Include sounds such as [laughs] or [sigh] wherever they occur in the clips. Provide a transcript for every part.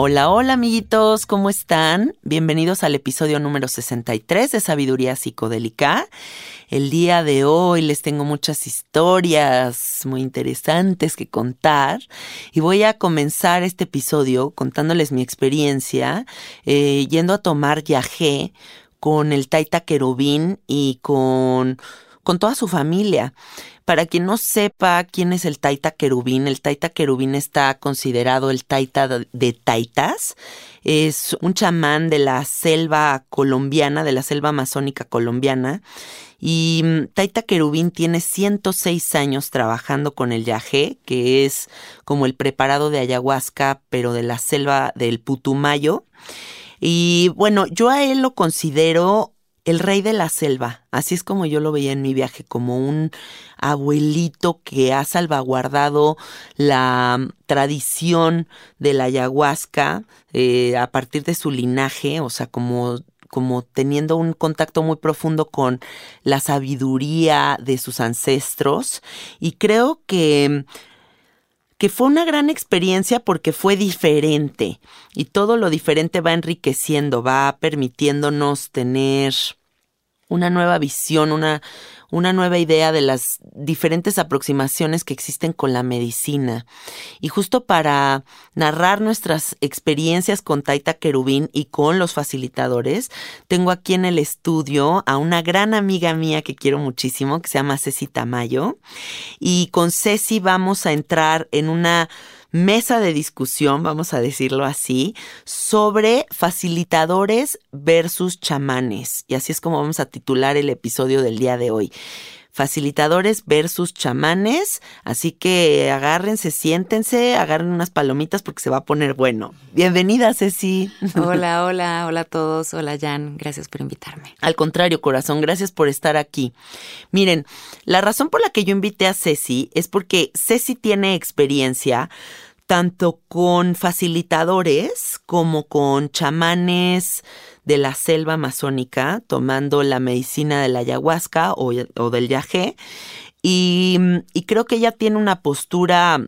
Hola, hola amiguitos, ¿cómo están? Bienvenidos al episodio número 63 de Sabiduría Psicodélica. El día de hoy les tengo muchas historias muy interesantes que contar y voy a comenzar este episodio contándoles mi experiencia eh, yendo a tomar yagé con el Taita Querubín y con, con toda su familia. Para quien no sepa quién es el Taita Querubín, el Taita Querubín está considerado el Taita de Taitas. Es un chamán de la selva colombiana, de la selva amazónica colombiana. Y mm, Taita Querubín tiene 106 años trabajando con el yagé, que es como el preparado de ayahuasca, pero de la selva del Putumayo. Y bueno, yo a él lo considero el rey de la selva, así es como yo lo veía en mi viaje, como un abuelito que ha salvaguardado la mm, tradición de la ayahuasca eh, a partir de su linaje, o sea, como como teniendo un contacto muy profundo con la sabiduría de sus ancestros. Y creo que que fue una gran experiencia porque fue diferente y todo lo diferente va enriqueciendo, va permitiéndonos tener una nueva visión, una, una nueva idea de las diferentes aproximaciones que existen con la medicina. Y justo para narrar nuestras experiencias con Taita Querubín y con los facilitadores, tengo aquí en el estudio a una gran amiga mía que quiero muchísimo, que se llama Ceci Tamayo. Y con Ceci vamos a entrar en una mesa de discusión, vamos a decirlo así, sobre facilitadores versus chamanes. Y así es como vamos a titular el episodio del día de hoy facilitadores versus chamanes. Así que agárrense, siéntense, agarren unas palomitas porque se va a poner bueno. Bienvenida, Ceci. [laughs] Hola, hola, hola a todos. Hola, Jan. Gracias por invitarme. Al contrario, corazón, gracias por estar aquí. Miren, la razón por la que yo invité a Ceci es porque Ceci tiene experiencia tanto con facilitadores como con chamanes de la selva amazónica, tomando la medicina de la ayahuasca o, del yagé. Y, y creo que ella tiene una postura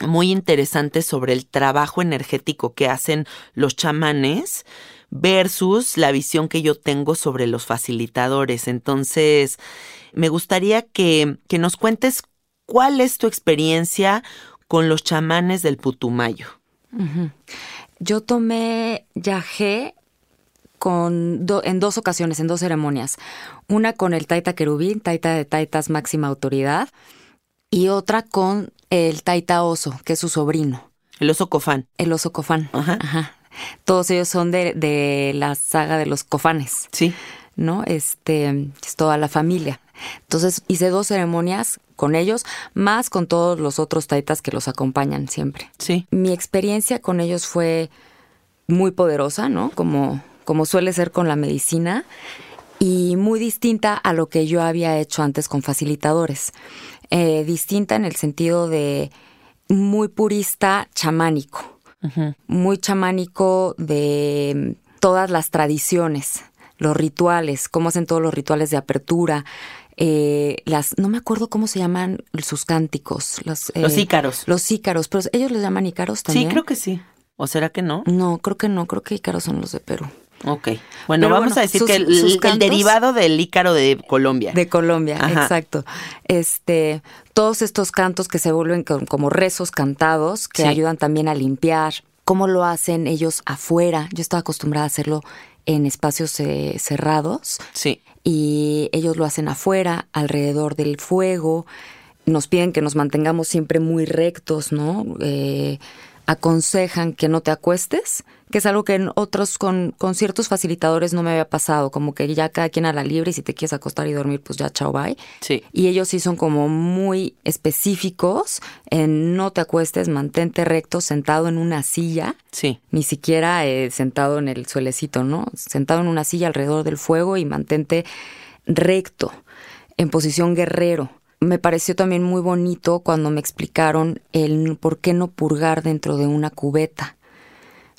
muy interesante sobre el trabajo energético que hacen los chamanes versus la visión que yo tengo sobre los facilitadores. Entonces, me gustaría que, que nos cuentes cuál es tu experiencia con los chamanes del Putumayo. Yo tomé yagé con en dos ocasiones, en dos ceremonias. Una con el Taita Querubín, Taita de Taitas máxima autoridad, y otra con el Taita Oso, que es su sobrino. El oso cofán. El oso cofán. Ajá. Todos ellos son de, de la saga de los cofanes. Sí. ¿No? Este, es toda la familia. Entonces hice dos ceremonias con ellos, más con todos los otros taitas que los acompañan siempre. Sí. Mi experiencia con ellos fue muy poderosa, ¿no? Como, como suele ser con la medicina, y muy distinta a lo que yo había hecho antes con facilitadores. Eh, distinta en el sentido de muy purista chamánico, muy chamánico de todas las tradiciones, los rituales, cómo hacen todos los rituales de apertura, eh, las, no me acuerdo cómo se llaman sus cánticos. Los, eh, los ícaros. Los ícaros, pero ellos les llaman ícaros también. Sí, creo que sí. ¿O será que no? No, creo que no, creo que ícaros son los de Perú. Ok. Bueno, vamos a decir que el, derivado del ícaro de Colombia. De Colombia, exacto. Este, todos estos cantos que se vuelven como rezos cantados que ayudan también a limpiar. ¿Cómo lo hacen ellos afuera? Yo estaba acostumbrada a hacerlo en espacios eh, cerrados. Sí. Y ellos lo hacen afuera, alrededor del fuego. Nos piden que nos mantengamos siempre muy rectos, ¿no? Eh, aconsejan que no te acuestes, que es algo que en otros con, con, ciertos facilitadores no me había pasado, como que ya cada quien a la libre y si te quieres acostar y dormir, pues ya chao bye. Sí. Y ellos sí son como muy específicos en no te acuestes, mantente recto, sentado en una silla. Sí. Ni siquiera eh, sentado en el suelecito, ¿no? Sentado en una silla alrededor del fuego y mantente recto, en posición guerrero me pareció también muy bonito cuando me explicaron el por qué no purgar dentro de una cubeta.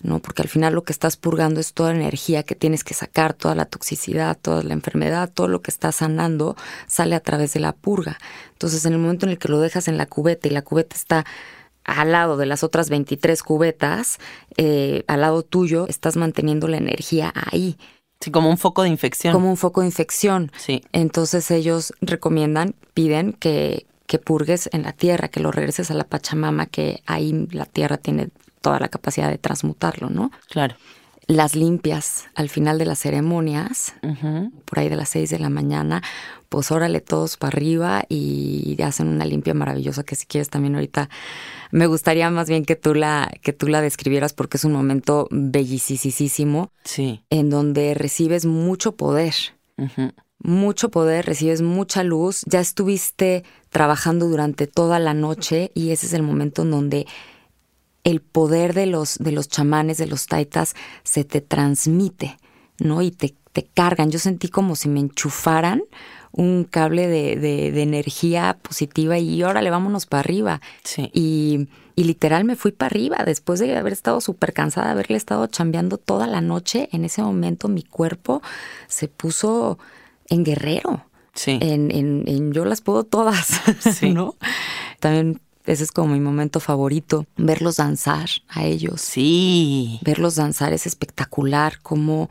¿No? Porque al final lo que estás purgando es toda la energía que tienes que sacar, toda la toxicidad, toda la enfermedad, todo lo que estás sanando sale a través de la purga. Entonces, en el momento en el que lo dejas en la cubeta y la cubeta está al lado de las otras 23 cubetas, eh, al lado tuyo, estás manteniendo la energía ahí. Sí, como un foco de infección. Como un foco de infección. Sí. Entonces ellos recomiendan, piden que, que purgues en la tierra, que lo regreses a la Pachamama, que ahí la tierra tiene toda la capacidad de transmutarlo, ¿no? Claro. Las limpias al final de las ceremonias, por ahí de las seis de la mañana, pues órale todos para arriba y hacen una limpia maravillosa que si quieres también ahorita me gustaría más bien que tú la que tú la describieras porque es un momento bellísimo. Sí. En donde recibes mucho poder. Mucho poder, recibes mucha luz, ya estuviste trabajando durante toda la noche y ese es el momento en donde el poder de los, de los chamanes, de los taitas, se te transmite, ¿no? Y te, te cargan. Yo sentí como si me enchufaran un cable de, de, energía positiva y órale, vámonos para arriba. Sí. Y, y literal me fui para arriba después de haber estado súper cansada, haberle estado chambeando toda la noche. En ese momento mi cuerpo se puso en guerrero. Sí. En, en, en yo las puedo todas, sí. [laughs] ¿no? También ese es como mi momento favorito, verlos danzar a ellos. Sí. Verlos danzar es espectacular, como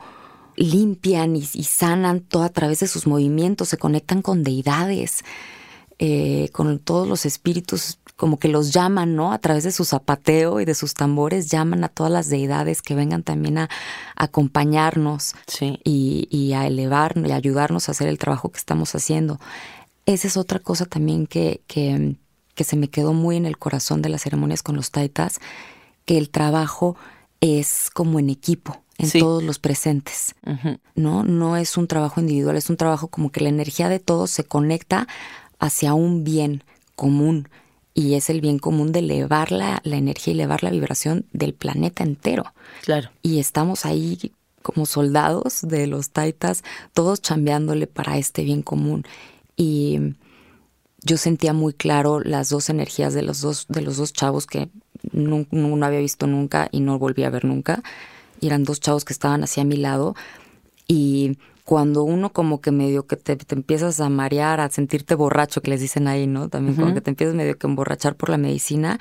limpian y, sanan todo a través de sus movimientos, se conectan con deidades, eh, con todos los espíritus, como que los llaman, ¿no? A través de su zapateo y de sus tambores, llaman a todas las deidades que vengan también a, acompañarnos sí. y, y a elevarnos y ayudarnos a hacer el trabajo que estamos haciendo. Esa es otra cosa también que, que que se me quedó muy en el corazón de las ceremonias con los taitas, que el trabajo es como en equipo, en todos los presentes, ¿no? No es un trabajo individual, es un trabajo como que la energía de todos se conecta hacia un bien común y es el bien común de elevar la, la energía y elevar la vibración del planeta entero. Claro. Y estamos ahí como soldados de los taitas, todos chambeándole para este bien común. Y yo sentía muy claro las dos energías de los dos, de los dos chavos que no, no, había visto nunca y no volví a ver nunca. Y eran dos chavos que estaban hacia mi lado. Y cuando uno como que medio que te, empiezas a marear, a sentirte borracho, que les dicen ahí, ¿no? También como que te empiezas medio que emborrachar por la medicina,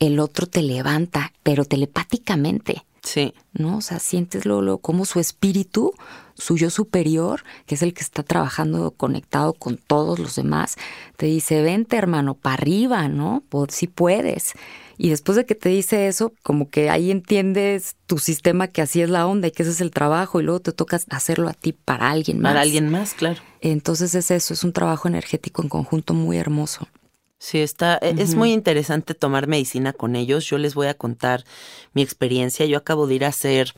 el otro te levanta, pero telepáticamente. Sí. ¿no? O sea, sientes lo, como su espíritu, su yo superior, que es el que está trabajando conectado con todos los demás, te dice, vente hermano, para arriba, ¿no? Si puedes. Y después de que te dice eso, como que ahí entiendes tu sistema que así es la onda y que ese es el trabajo y luego te toca hacerlo a ti para alguien más. Para alguien más, claro. Entonces es eso, es un trabajo energético en conjunto muy hermoso. Sí, está, e, es muy interesante tomar medicina con ellos. Yo les voy a contar mi experiencia. Yo acabo de ir a hacer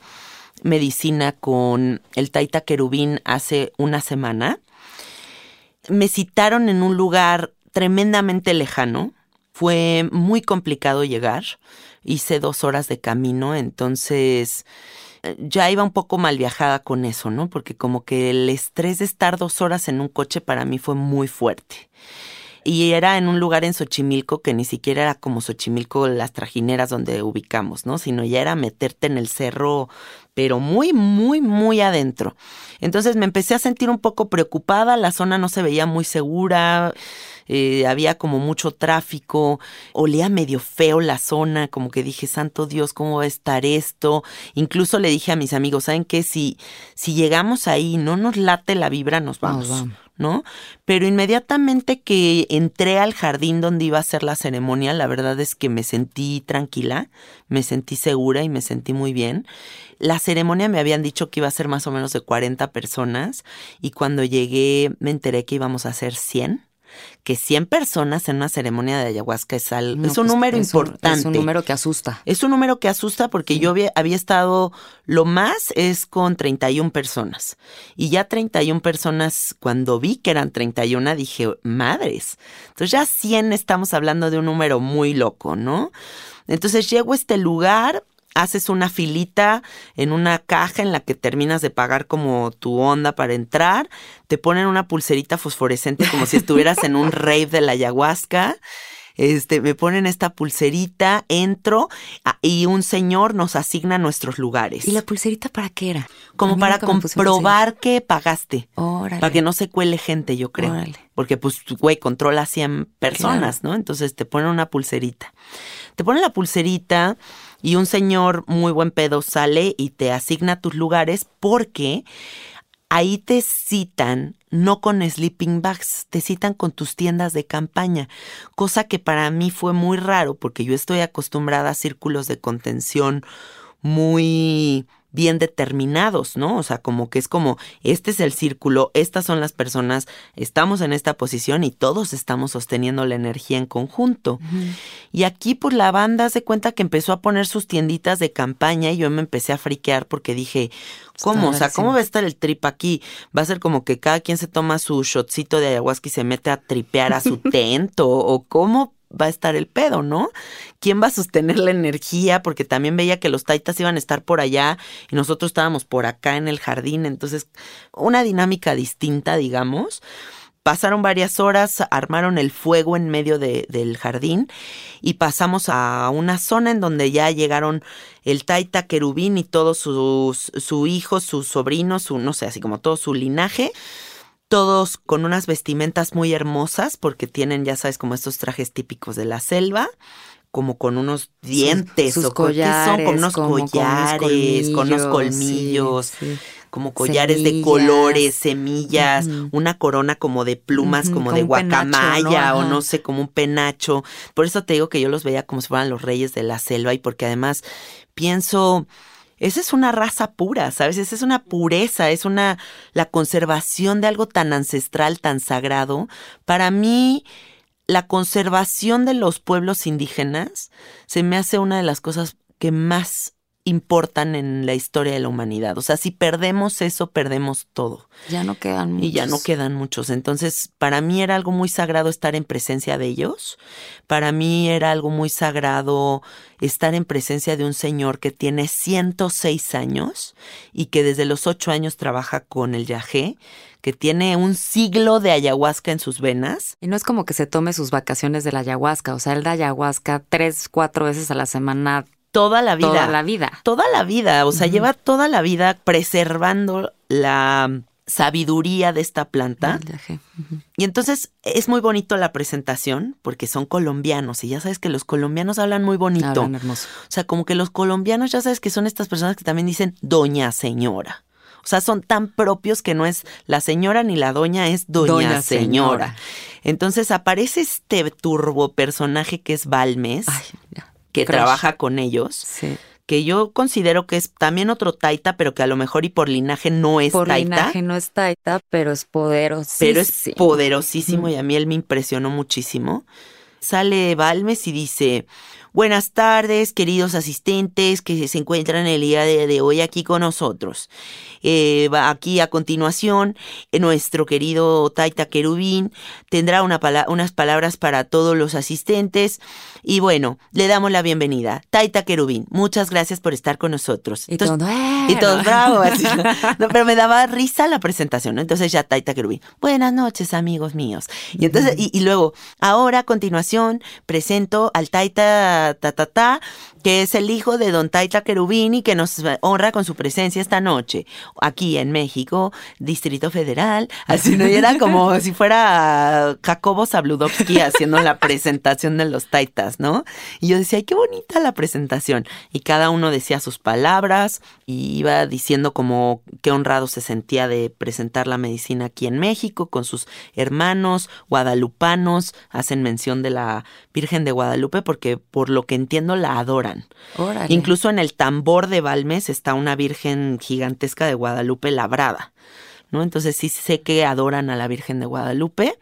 medicina con el Taita Querubín hace una semana. Me citaron en un lugar tremendamente lejano. Fue muy complicado llegar. Hice dos horas de camino, entonces eh, ya iba un poco mal viajada con eso, ¿no? Porque como que el estrés de estar dos horas en un coche para mí fue muy fuerte y era en un lugar en Xochimilco que ni siquiera era como Xochimilco las trajineras donde ubicamos, ¿no? Sino ya era meterte en el cerro, pero muy, muy, muy adentro. Entonces me empecé a sentir un poco preocupada, la zona no se veía muy segura. Eh, había como mucho tráfico, olía medio feo la zona, como que dije, santo Dios, ¿cómo va a estar esto? Incluso le dije a mis amigos, ¿saben qué? Si, si llegamos ahí no nos late la vibra, nos vamos. Nos vamos. ¿No? Pero inmediatamente que entré al jardín donde iba a ser la ceremonia, la verdad es que me sentí tranquila, me sentí segura y me sentí muy bien. La ceremonia me habían dicho que iba a ser más o menos de 40 personas y cuando llegué me enteré que íbamos a ser 100 que 100 personas en una ceremonia de ayahuasca es, es un pues, número importante. es un número que asusta. Es un número que asusta porque yo había, había, estado, lo más es con 31 personas. Y ya 31 personas, cuando vi que eran 31, dije, madres. Entonces ya 100 estamos hablando de un número muy loco, ¿no? Entonces llego a este lugar, haces una filita en una caja en la que terminas de pagar como tu onda para entrar, te ponen una pulserita fosforescente como si estuvieras en un rave de la ayahuasca. Este, me ponen esta pulserita, entro ah, y un señor nos asigna nuestros lugares. ¿Y la pulserita para qué era? Como para comprobar que pagaste. Para que no se cuele gente, yo creo. Porque, pues, güey, controla a 100 personas, ¿no? Entonces te ponen una pulserita. Te ponen la pulserita y un señor muy buen pedo sale y te asigna tus lugares porque ahí te citan no con sleeping bags, te citan con tus tiendas de campaña, cosa que para mí fue muy raro porque yo estoy acostumbrada a círculos de contención muy bien determinados, ¿no? O sea, como que es como, este es el círculo, estas son las personas, estamos en esta posición y todos estamos sosteniendo la energía en conjunto. Y aquí, pues la banda se cuenta que empezó a poner sus tienditas de campaña y yo me empecé a friquear porque dije, ¿cómo? O sea, ¿cómo va a estar el trip aquí? Va a ser como que cada quien se toma su shotcito de ayahuasca y se mete a tripear a su [laughs] tento, o cómo va a estar el pedo, ¿no? ¿Quién va a sostener la energía? Porque también veía que los taitas iban a estar por allá y nosotros estábamos por acá en el jardín, entonces una dinámica distinta, digamos. Pasaron varias horas, armaron el fuego en medio del jardín y pasamos a una zona en donde ya llegaron el taita querubín y todos sus su hijos, sus sobrinos, su, no sé, así como todo su linaje todos con unas vestimentas muy hermosas porque tienen, ya sabes, como estos trajes típicos de la selva, como con unos dientes sus, collares, son con unos collares, con unos colmillos. Como collares de colores, semillas, una corona como de plumas, como, de guacamaya o no sé, como un penacho. Por eso te digo que yo los veía como si fueran los reyes de la selva y porque además pienso, esa es una raza pura, ¿sabes? Esa es una pureza, es una la conservación de algo tan ancestral, tan sagrado. Para mí, la conservación de los pueblos indígenas se me hace una de las cosas que más importan en la historia de la humanidad. O sea, si perdemos eso, perdemos todo. Ya no quedan muchos. Y ya no quedan muchos. Entonces, para mí era algo muy sagrado estar en presencia de ellos. Para mí era algo muy sagrado estar en presencia de un señor que tiene 106 años y que desde los 8 años trabaja con el yagé que tiene un siglo de ayahuasca en sus venas. Y no es como que se tome sus vacaciones de la ayahuasca, o sea, él da ayahuasca tres, cuatro veces a la semana toda la vida. Toda la vida. Toda la vida. O sea, lleva toda la vida preservando la sabiduría de esta planta. Y entonces es muy bonito la presentación porque son colombianos y ya sabes que los colombianos hablan muy bonito. Hablan hermoso. O sea, como que los colombianos ya sabes que son estas personas que también dicen doña señora. O sea, son tan propios que no es la señora ni la doña, es doña, Doña señora. señora. Entonces aparece este turbo personaje que es Balmes, Ay, ya. Que crush. trabaja con ellos, Sí. que yo considero que es también otro taita, pero que a lo mejor y por linaje no es Por taita. linaje no es taita, pero es poderoso. pero es poderosísimo y a mí él me impresionó muchísimo. Sale Balmes y dice, buenas tardes, queridos asistentes que se encuentran el día de, de hoy aquí con nosotros. Eh, aquí a continuación, eh, nuestro querido Taita Querubín tendrá una pala- unas palabras para todos los asistentes y bueno, le damos la bienvenida. Taita Querubín, muchas gracias por estar con nosotros. Y Entonces, todo, "Eh", y todos ¿no? bravo, así. [laughs] No, pero me daba risa la presentación, ¿no? Entonces ya Taita Querubín. Buenas noches, amigos míos. Y entonces, y, y luego, ahora a continuación, presento al Taita ta, ta, ta, que es el hijo de don Taita Querubín y que nos honra con su presencia esta noche, aquí en México, Distrito Federal. Así no era como [laughs] si fuera Jacobo Zabludovsky haciendo la presentación de los Taitas, ¿no? Y yo decía, ay, qué bonita la presentación. Y cada uno decía sus palabras y iba diciendo como qué honrado se sentía de presentar la medicina aquí en México con sus hermanos guadalupanos. Hacen mención de la Virgen de Guadalupe porque por lo que entiendo la adoran. Órale. Incluso en el tambor de Balmes está una Virgen gigantesca de Guadalupe labrada, ¿no? Entonces sí sé que adoran a la Virgen de Guadalupe,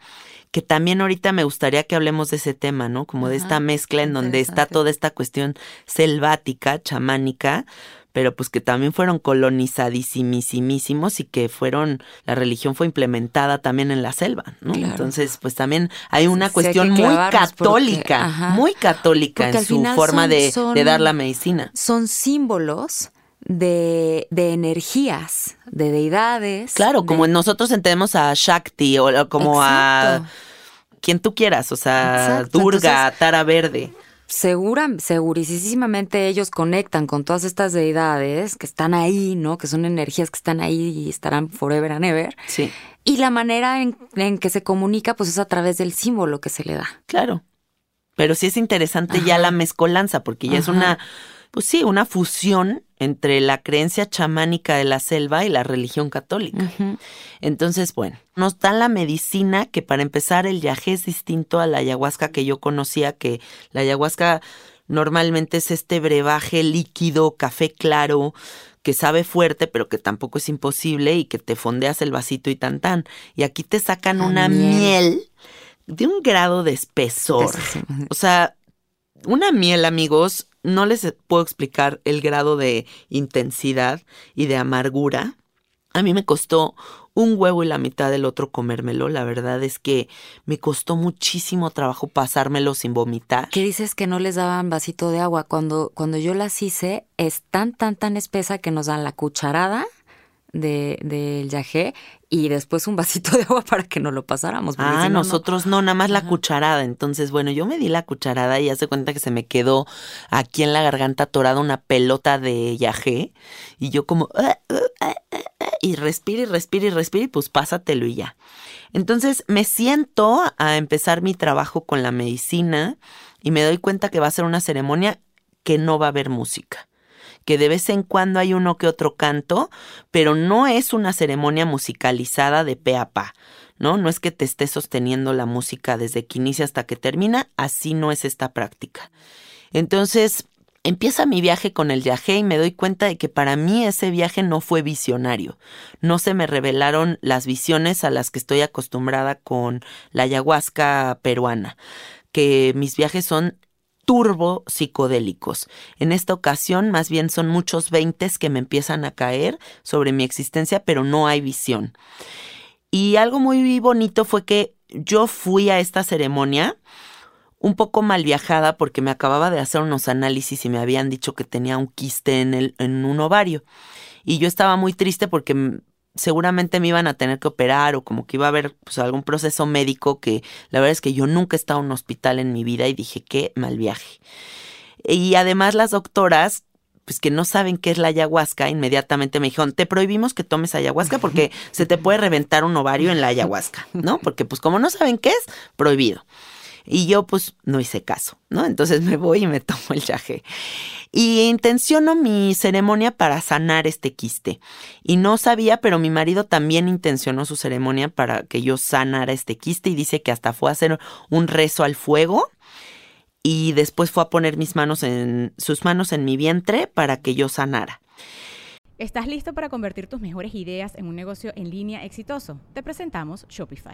que también ahorita me gustaría que hablemos de ese tema, ¿no? Como de esta mezcla en donde está toda esta cuestión selvática, chamánica, pero pues que también fueron colonizadísimísimos y que fueron, la religión fue implementada también en la selva, ¿no? Claro. Entonces, pues también hay una Sí, cuestión muy porque- católica, ajá. muy católica en su forma son- de, de dar la medicina. Son símbolos de, de energías, de deidades. Claro, de- como nosotros entendemos a Shakti o como Exacto. a quien tú quieras, o sea, Exacto, Durga, Tara Verde. Segura, segurísimamente ellos conectan con todas estas deidades que están ahí, ¿no? Que son energías que están ahí y estarán forever and ever. Sí, Y la manera en, en que se comunica, pues es a través del símbolo que se le da. claro. Pero sí es interesante ya la mezcolanza, porque ya es una, pues sí, una fusión entre la creencia chamánica de la selva y la religión católica. Entonces, bueno, nos dan la medicina que para empezar el yagé es distinto a la ayahuasca que yo conocía, que la ayahuasca normalmente es este brebaje líquido, café claro, que sabe fuerte, pero que tampoco es imposible y que te fondeas el vasito y tan tan. Y aquí te sacan La una miel. miel de un grado de espesor. O sea, una miel, amigos, no les puedo explicar el grado de intensidad y de amargura. A mí me costó un huevo y la mitad del otro comérmelo. La verdad es que me costó muchísimo trabajo pasármelo sin vomitar. ¿Qué dices que no les daban vasito de agua? Cuando, cuando yo las hice, es tan, tan, tan espesa que nos dan la cucharada de- del yagé y después un vasito de agua [laughs] para que no lo pasáramos. Ah, si no, no. nosotros no, nada más la Ajá. cucharada. Entonces, bueno, yo me di la cucharada y hace cuenta que se me quedó aquí en la garganta atorada una pelota de yagé. Y yo como, "Ah, ah, ah, ah", y respira y respira y respira y pues pásatelo y ya. Entonces me siento a empezar mi trabajo con la medicina y me doy cuenta que va a ser una ceremonia que no va a haber música que de vez en cuando hay uno que otro canto, pero no es una ceremonia musicalizada de pe a pa, ¿no? No es que te esté sosteniendo la música desde que inicia hasta que termina, así no es esta práctica. Entonces, empieza mi viaje con el viaje y me doy cuenta de que para mí ese viaje no fue visionario. No se me revelaron las visiones a las que estoy acostumbrada con la ayahuasca peruana, que mis viajes son turbo psicodélicos. En esta ocasión, más bien son muchos veintes que me empiezan a caer sobre mi existencia, pero no hay visión. Y algo muy bonito fue que yo fui a esta ceremonia un poco mal viajada porque me acababa de hacer unos análisis y me habían dicho que tenía un quiste en, el, en un ovario. Y yo estaba muy triste porque seguramente me iban a tener que operar o como que iba a haber pues, algún proceso médico que la verdad es que yo nunca he estado en un hospital en mi vida y dije qué mal viaje. Y además las doctoras pues que no saben qué es la ayahuasca, inmediatamente me dijeron, te prohibimos que tomes ayahuasca porque [laughs] se te puede reventar un ovario en la ayahuasca, ¿no? Porque pues como no saben qué es, prohibido. Y yo pues no hice caso, ¿no? Entonces me voy y me [laughs] tomo el yaje. Y intenciono mi ceremonia para sanar este quiste. Y no sabía, pero mi marido también intencionó su ceremonia para que yo sanara este quiste y dice que hasta fue a hacer un rezo al fuego y después fue a poner mis manos en sus manos en mi vientre para que yo sanara. ¿Estás listo para convertir tus mejores ideas en un negocio en línea exitoso? Te presentamos Shopify.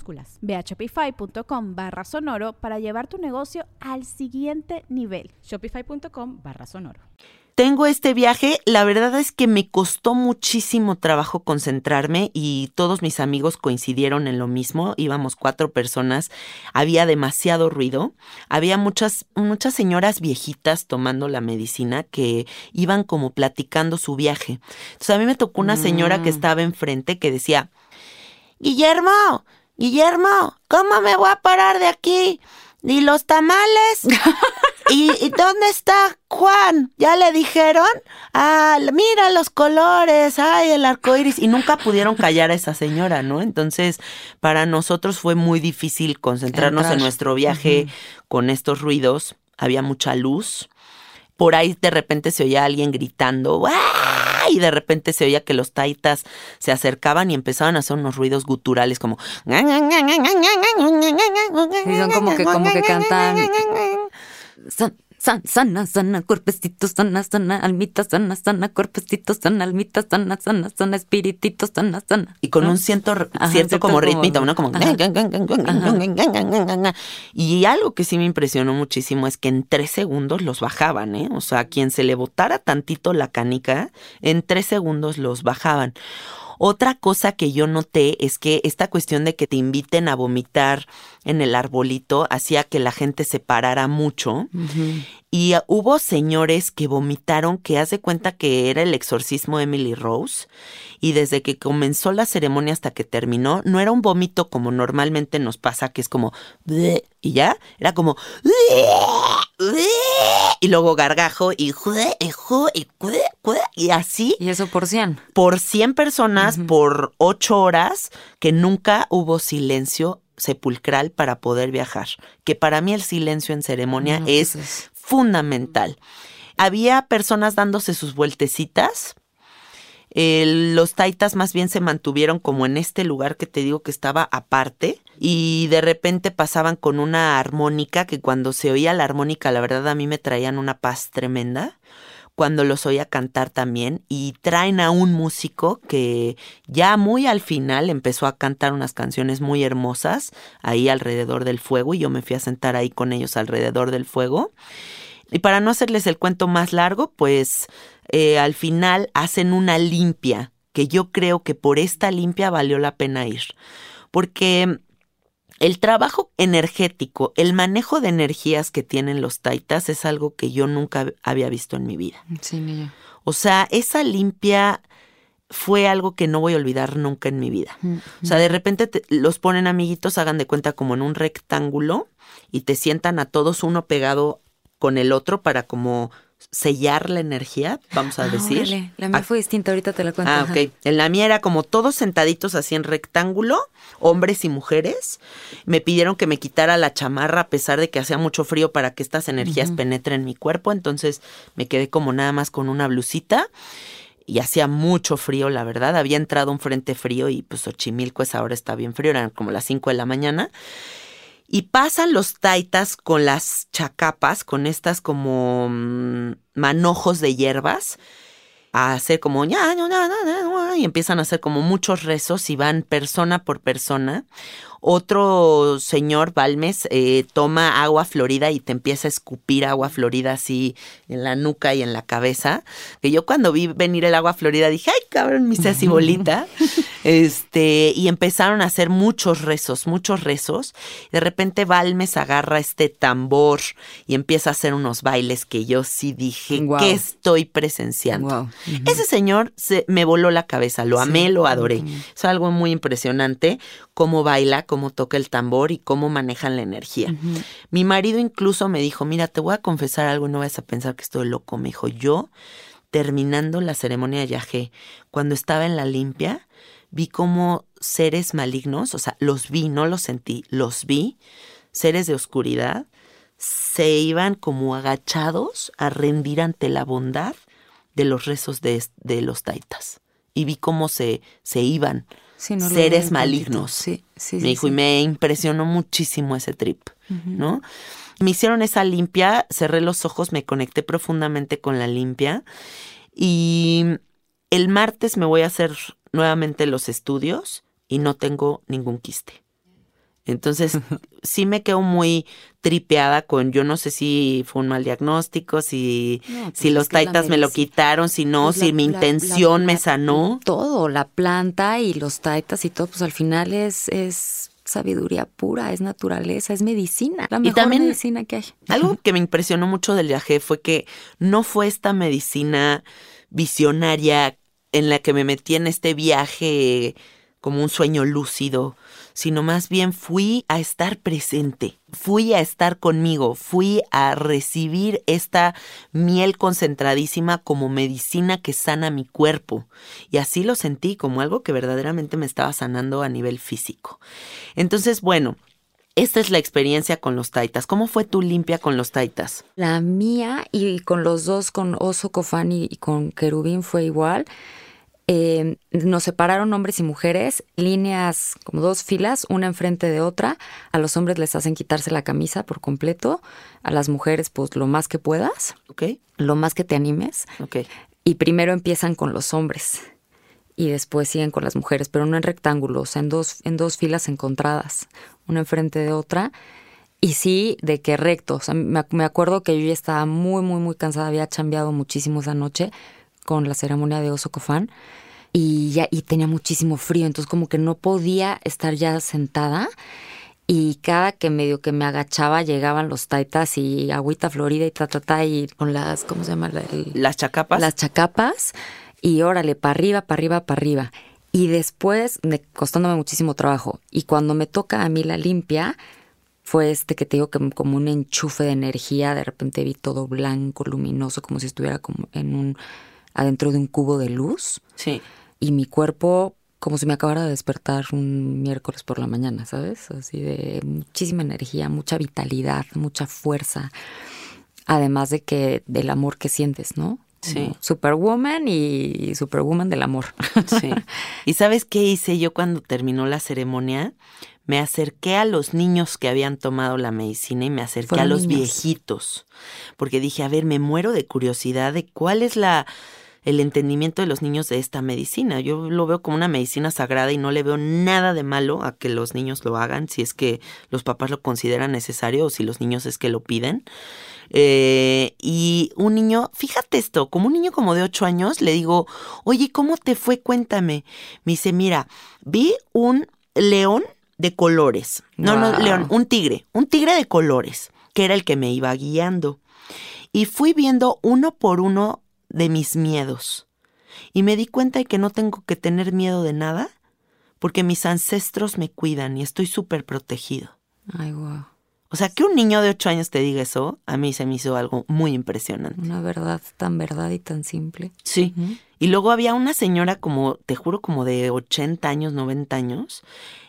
Ve a shopify.com barra sonoro para llevar tu negocio al siguiente nivel. Shopify.com barra sonoro. Tengo este viaje, la verdad es que me costó muchísimo trabajo concentrarme y todos mis amigos coincidieron en lo mismo, íbamos cuatro personas, había demasiado ruido, había muchas, muchas señoras viejitas tomando la medicina que iban como platicando su viaje. Entonces a mí me tocó una señora que Mm. estaba enfrente que decía, Guillermo, Guillermo, ¿cómo me voy a parar de aquí? ¿Y los tamales? [laughs] ¿Y, y dónde está Juan? ¿Ya le dijeron? Ah, mira los colores, ay, el arco iris. Y nunca pudieron callar a esa señora, ¿no? Entonces, para nosotros fue muy difícil concentrarnos Entrar. en nuestro viaje con estos ruidos. Había mucha luz. Por ahí de repente se oía alguien gritando, ¡Ah! Y de repente se oía que los taitas se acercaban y empezaban a hacer unos ruidos guturales como Y son como que- como que cantan. San, san, sana, sana, cuerpecito, sana, sana, almita, sana, sana, cuerpecito, sana, almita, sana, sana, sana, espiritito, sana, sana. y con un cierto, Ajá, cierto como como- ritmito, ¿no? Como Ajá. y algo que sí me impresionó muchísimo es que en tres segundos los bajaban, ¿eh? O sea, quien se le botara tantito la canica, en tres segundos los bajaban. Otra cosa que yo noté es que esta cuestión de que te inviten a vomitar en el arbolito hacía que la gente se parara mucho. Y uh, hubo señores que vomitaron que haz de cuenta que era el exorcismo de Emily Rose. Y desde que comenzó la ceremonia hasta que terminó, no era un vómito como normalmente nos pasa, que es como y ya, era como y luego gargajo y y así Y eso por 100. por 100 personas por 8 horas que nunca hubo silencio sepulcral para poder viajar. Que para mí el silencio en ceremonia No, es pues es- fundamental. Había personas dándose sus vueltecitas. Los taitas más bien se mantuvieron como en este lugar que te digo que estaba aparte y de repente pasaban con una armónica que cuando se oía la armónica la verdad a mí me traían una paz tremenda cuando los oía cantar también y traen a un músico que ya muy al final empezó a cantar unas canciones muy hermosas ahí alrededor del fuego y yo me fui a sentar ahí con ellos alrededor del fuego. Y para no hacerles el cuento más largo, pues eh, al final hacen una limpia, que yo creo que por esta limpia valió la pena ir. Porque el trabajo energético, el manejo de energías que tienen los taitas es algo que yo nunca había visto en mi vida. Sí, ni yo. O sea, esa limpia fue algo que no voy a olvidar nunca en mi vida. O sea, de repente te- los ponen amiguitos, hagan de cuenta como en un rectángulo y te sientan a todos uno pegado con el otro para como sellar la energía, vamos a Ah, decir. órale, La mía Ah, fue distinta, ahorita te la cuento. Ah, ok. En la mía era como todos sentaditos así en rectángulo, hombres y mujeres. Me pidieron que me quitara la chamarra a pesar de que hacía mucho frío para que estas energías penetren mi cuerpo. Entonces me quedé como nada más con una blusita. Y hacía mucho frío, la verdad. Había entrado un frente frío y pues Xochimilco esa hora está bien frío, eran como las 5 de la mañana. Y pasan los taitas con las chacapas, con estas como mm, manojos de hierbas, a hacer como y empiezan a hacer como muchos rezos y van persona por persona. Otro señor, Balmes, eh, toma agua florida y te empieza a escupir agua florida así en la nuca y en la cabeza. Que yo cuando vi venir el agua florida dije, ay cabrón, me hice así bolita. [laughs] este, y empezaron a hacer muchos rezos, muchos rezos. De repente Balmes agarra este tambor y empieza a hacer unos bailes que yo sí dije, Guau. ¿qué estoy presenciando? Ese señor se, me voló la cabeza, lo amé, lo adoré. también. Es algo muy impresionante cómo baila, cómo toca el tambor y cómo manejan la energía. Mi marido incluso me dijo, mira, te voy a confesar algo, no vas a pensar que estoy loco. Me dijo, yo, terminando la ceremonia de yajé, cuando estaba en la limpia, vi como seres malignos, o sea, los vi, no los sentí, los vi, seres de oscuridad, se iban como agachados a rendir ante la bondad de los rezos de, de los taitas. Y vi cómo se, se iban Sí, no seres malignos. Sí, sí, me dijo, y me impresionó muchísimo ese trip, ¿no? Me hicieron esa limpia, cerré los ojos, me conecté profundamente con la limpia y el martes me voy a hacer nuevamente los estudios y no tengo ningún quiste. Entonces, [laughs] sí me quedo muy tripeada con, yo no sé si fue un mal diagnóstico, si, No, pues si es los taitas me lo quitaron, si no, Pues si la- mi la- la- intención me sanó. Todo, la planta y los taitas y todo, pues al final es, es sabiduría pura, es naturaleza, es medicina. La mejor también- medicina que hay. [laughs] Algo que me impresionó mucho del viaje fue que no fue esta medicina visionaria en la que me metí en este viaje como un sueño lúcido, sino más bien fui a estar presente, fui a estar conmigo, fui a recibir esta miel concentradísima como medicina que sana mi cuerpo. Y así lo sentí como algo que verdaderamente me estaba sanando a nivel físico. Entonces, bueno, esta es la experiencia con los taitas. ¿Cómo fue tu limpia con los taitas? La mía y con los dos, con Oso, Cofán y, y con Querubín fue igual. Eh, nos separaron hombres y mujeres, líneas como dos filas, una enfrente de otra. A los hombres les hacen quitarse la camisa por completo, a las mujeres pues lo más que puedas, ¿Ok? lo más que te animes. Ok. Y primero empiezan con los hombres y después siguen con las mujeres, pero no en rectángulos, o sea, en dos, en dos filas encontradas, una enfrente de otra. Y sí, de que recto. O sea, me, me acuerdo que yo ya estaba muy, muy, muy cansada, había chambeado muchísimo esa noche con la ceremonia de Oso Cofán y ya y tenía muchísimo frío, entonces como que no podía estar ya sentada y cada que medio que me agachaba llegaban los taitas y agüita florida y ta ta ta y con las ¿cómo se llama? La- el- Las chacapas. las chacapas y órale, para arriba, para arriba, para arriba. Y después, me, costándome muchísimo trabajo. Y cuando me toca a mí la limpia, fue este que te digo que como un enchufe de energía, de repente vi todo blanco, luminoso, como si estuviera como en un, adentro de un cubo de luz. Sí. Y mi cuerpo, como si me acabara de despertar un miércoles por la mañana, ¿sabes? Así de muchísima energía, mucha vitalidad, mucha fuerza. Además de que del amor que sientes, ¿no? Como Sí. Superwoman y Superwoman del amor. [laughs] Sí. ¿Y sabes qué hice yo cuando terminó la ceremonia? Me acerqué a los niños que habían tomado la medicina y me acerqué a los niños. viejitos. Porque dije, a ver, me muero de curiosidad de cuál es la el entendimiento de los niños de esta medicina. Yo lo veo como una medicina sagrada y no le veo nada de malo a que los niños lo hagan, si es que los papás lo consideran necesario o si los niños es que lo piden. Eh, y un niño, fíjate esto, como un niño como de ocho años, le digo, oye, ¿cómo te fue? Cuéntame. Me dice, mira, vi un león de colores. No, no, león, un tigre, un tigre de colores, que era el que me iba guiando. Y fui viendo uno por uno de mis miedos. Y me di cuenta de que no tengo que tener miedo de nada, porque mis ancestros me cuidan y estoy súper protegido. Ay, wow. O sea, que un niño de ocho años te diga eso, a mí se me hizo algo muy impresionante. Una verdad tan verdad y tan simple. Sí. Y luego había una señora como, te juro, como de 80 años, 90 años.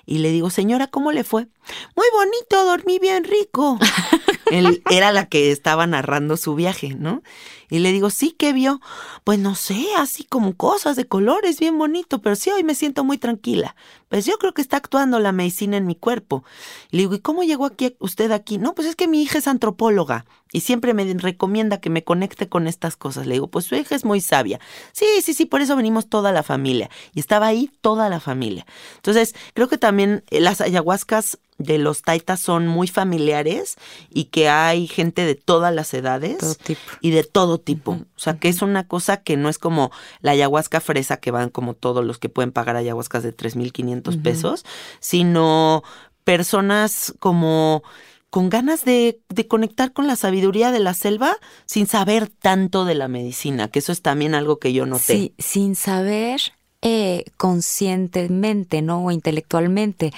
Y le digo, señora, ¿cómo le fue? Muy bonito, dormí bien rico. [laughs] Él era la que estaba narrando su viaje, ¿no? Y le digo, sí, ¿qué vio? Pues no sé, así como cosas de colores, bien bonito, pero sí, hoy me siento muy tranquila. Pues yo creo que está actuando la medicina en mi cuerpo. Y le digo, ¿y cómo llegó aquí usted aquí? No, pues es que mi hija es antropóloga y siempre me recomienda que me conecte con estas cosas. Le digo, pues su hija es muy sabia. Sí, sí, sí, por eso venimos toda la familia. Y estaba ahí toda la familia. Entonces, creo que también las ayahuascas de los taitas son muy familiares y que hay gente de todas las edades y de todo tipo. O sea, que es una cosa que no es como la ayahuasca fresa que van como todos los que pueden pagar ayahuascas de 3.500 pesos, sino personas como con ganas de, de, conectar con la sabiduría de la selva sin saber tanto de la medicina, que eso es también algo que yo noté. Sí, sin saber eh, conscientemente, ¿no? O intelectualmente,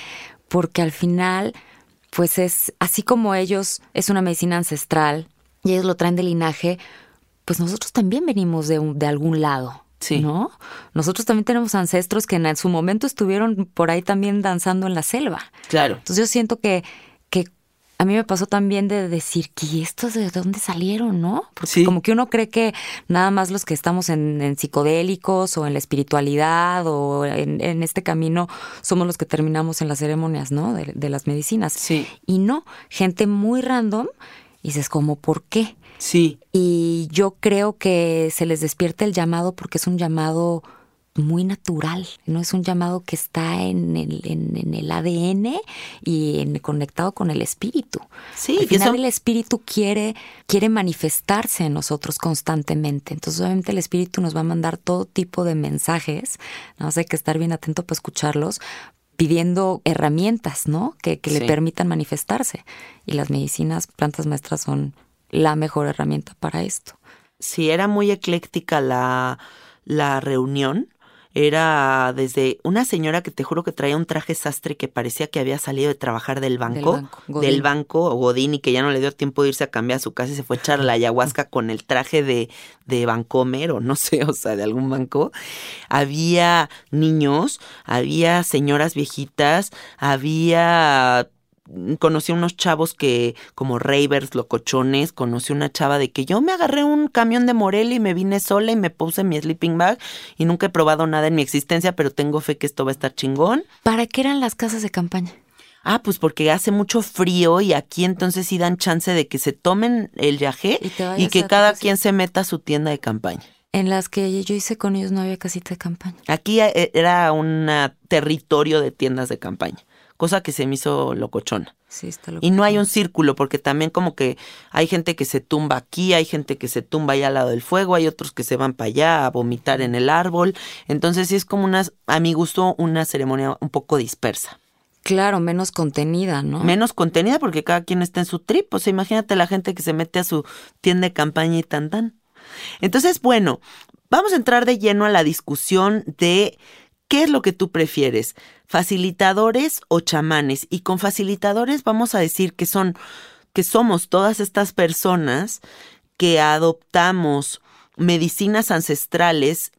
porque al final, pues es así como ellos, es una medicina ancestral y ellos lo traen de linaje, pues nosotros también venimos de, de algún lado. Sí. ¿No? Nosotros también tenemos ancestros que en su momento estuvieron por ahí también danzando en la selva. Claro. Entonces yo siento que a mí me pasó también de decir, ¿y estos de dónde salieron, no? Porque como que uno cree que nada más los que estamos en, psicodélicos o en la espiritualidad o en, este camino somos los que terminamos en las ceremonias, ¿no? De, las medicinas. Sí. Y no, gente muy random, y dices, como, ¿por qué? Sí. Y yo creo que se les despierta el llamado porque es un llamado muy natural, no es un llamado que está en el, en, el ADN y en, conectado con el espíritu. Sí, Al final el espíritu quiere, quiere manifestarse en nosotros constantemente. Entonces, obviamente, el espíritu nos va a mandar todo tipo de mensajes. ¿no? hay que estar bien atento para escucharlos, pidiendo herramientas, ¿no? Que, que le permitan manifestarse. Y las medicinas, plantas maestras, son la mejor herramienta para esto. Sí, era muy ecléctica la, la reunión era desde una señora que te juro que traía un traje sastre que parecía que había salido de trabajar del banco, del banco, o Godín, y que ya no le dio tiempo de irse a cambiar a su casa y se fue a echar la ayahuasca [laughs] con el traje de, de Bancomer o no sé, [laughs] o sea, de algún banco. Había niños, había señoras viejitas, había conocí a unos chavos que, como ravers, locochones, conocí una chava de que yo me agarré un camión de Morelia y me vine sola y me puse mi sleeping bag y nunca he probado nada en mi existencia, pero tengo fe que esto va a estar chingón. ¿Para qué eran las casas de campaña? Ah, pues porque hace mucho frío y aquí entonces sí dan chance de que se tomen el viaje y, que cada quien se meta a su tienda de campaña. En las que yo hice con ellos no había casita de campaña. Aquí eh, era un territorio de tiendas de campaña cosa que se me hizo locochona. Sí, está y no hay un círculo, porque también como que hay gente que se tumba aquí, hay gente que se tumba allá al lado del fuego, hay otros que se van para allá a vomitar en el árbol. Entonces sí es como una, a mi gusto, una ceremonia un poco dispersa. Claro, menos contenida, ¿no? Menos contenida porque cada quien está en su trip. O sea, imagínate la gente que se mete a su tienda de campaña y tan tan. Entonces, bueno, vamos a entrar de lleno a la discusión de ¿Qué es lo que tú prefieres? ¿Facilitadores o chamanes? Y con facilitadores vamos a decir que son que somos todas estas personas que adoptamos medicinas ancestrales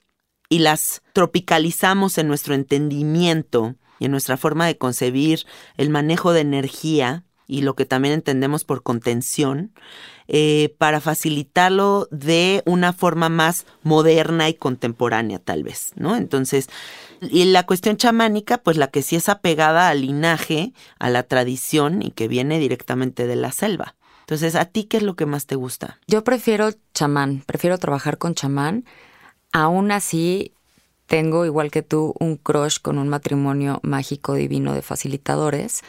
y las tropicalizamos en nuestro entendimiento y en nuestra forma de concebir el manejo de energía y lo que también entendemos por contención, eh, para facilitarlo de una forma más moderna y contemporánea tal vez, ¿no? Entonces, y la cuestión chamánica, pues la que sí es apegada al linaje, a la tradición y que viene directamente de la selva. Entonces, ¿a ti qué es lo que más te gusta? Yo prefiero chamán, prefiero trabajar con chamán. Aún así, tengo, igual que tú, un crush con un matrimonio mágico divino de facilitadores.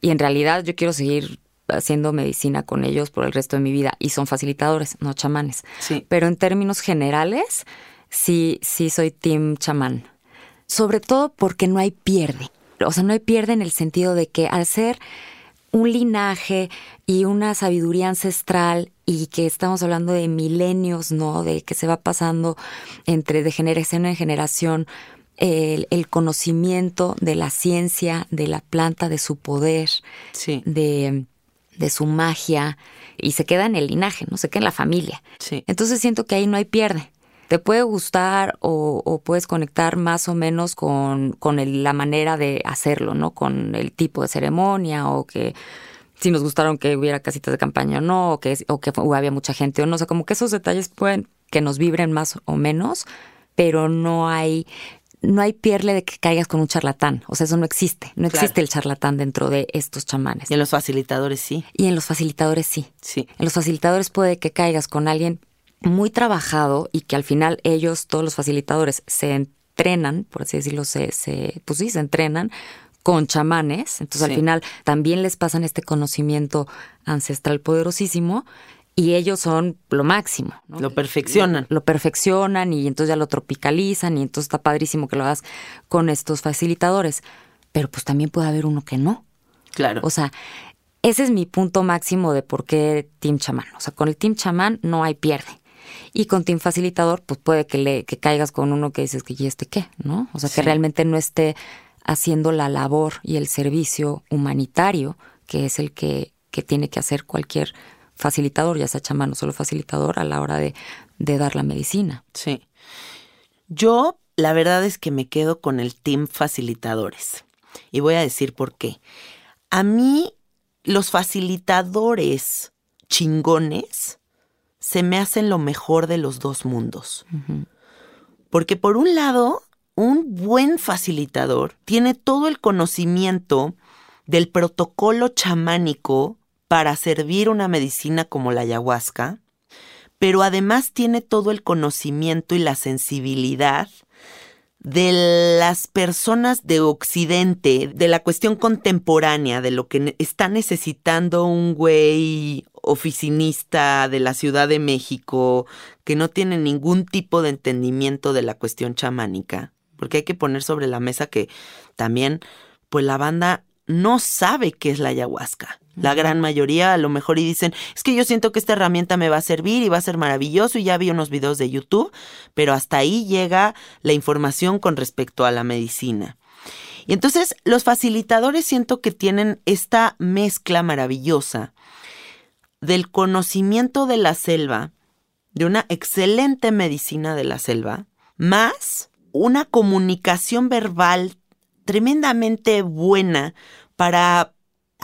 Y en realidad yo quiero seguir haciendo medicina con ellos por el resto de mi vida. Y son facilitadores, no chamanes. Sí. Pero en términos generales, sí, sí soy team chamán sobre todo porque no hay pierde. O sea, no hay pierde en el sentido de que al ser un linaje y una sabiduría ancestral y que estamos hablando de milenios, ¿no? De que se va pasando entre de generación en generación el, conocimiento de la ciencia, de la planta, de su poder, de, de, su magia, y se queda en el linaje, ¿no? Se queda en la familia. Sí. Entonces siento que ahí no hay pierde te puede gustar o, puedes conectar más o menos con, con la manera de hacerlo, ¿no? Con el tipo de ceremonia o que si nos gustaron que hubiera casitas de campaña o no, o que, o que había mucha gente o no. O sea, como que esos detalles pueden que nos vibren más o menos, pero no hay, no hay pierle de que caigas con un charlatán. O sea, eso no existe. No existe el charlatán dentro de estos chamanes. Y en los facilitadores sí. Y en los facilitadores sí. Sí. En los facilitadores puede que caigas con alguien muy trabajado y que al final ellos, todos los facilitadores, se entrenan, por así decirlo, se, se pues sí, se entrenan con chamanes. Entonces al final también les pasan este conocimiento ancestral poderosísimo y ellos son lo máximo. Lo perfeccionan. Lo, perfeccionan y entonces ya lo tropicalizan y entonces está padrísimo que lo hagas con estos facilitadores. Pero pues también puede haber uno que no. Claro. O sea, ese es mi punto máximo de por qué Team Chamán. O sea, con el Team Chamán no hay pierde. Y con Team Facilitador, pues puede que, le, que caigas con uno que dices que y este qué, ¿no? O sea, que realmente no esté haciendo la labor y el servicio humanitario, que es el que, que tiene que hacer cualquier facilitador, ya sea chamán o solo facilitador, a la hora de, de dar la medicina. Sí. Yo, la verdad es que me quedo con el team facilitadores. Y voy a decir por qué. A mí, los facilitadores chingones se me hacen lo mejor de los dos mundos. Porque por un lado, un buen facilitador tiene todo el conocimiento del protocolo chamánico para servir una medicina como la ayahuasca, pero además tiene todo el conocimiento y la sensibilidad de las personas de Occidente, de la cuestión contemporánea, de lo que está necesitando un güey oficinista de la Ciudad de México que no tiene ningún tipo de entendimiento de la cuestión chamánica, porque hay que poner sobre la mesa que también, pues la banda no sabe qué es la ayahuasca. La gran mayoría a lo mejor y dicen, es que yo siento que esta herramienta me va a servir y va a ser maravilloso y ya vi unos videos de YouTube, pero hasta ahí llega la información con respecto a la medicina. Y entonces los facilitadores siento que tienen esta mezcla maravillosa del conocimiento de la selva, de una excelente medicina de la selva, más una comunicación verbal tremendamente buena para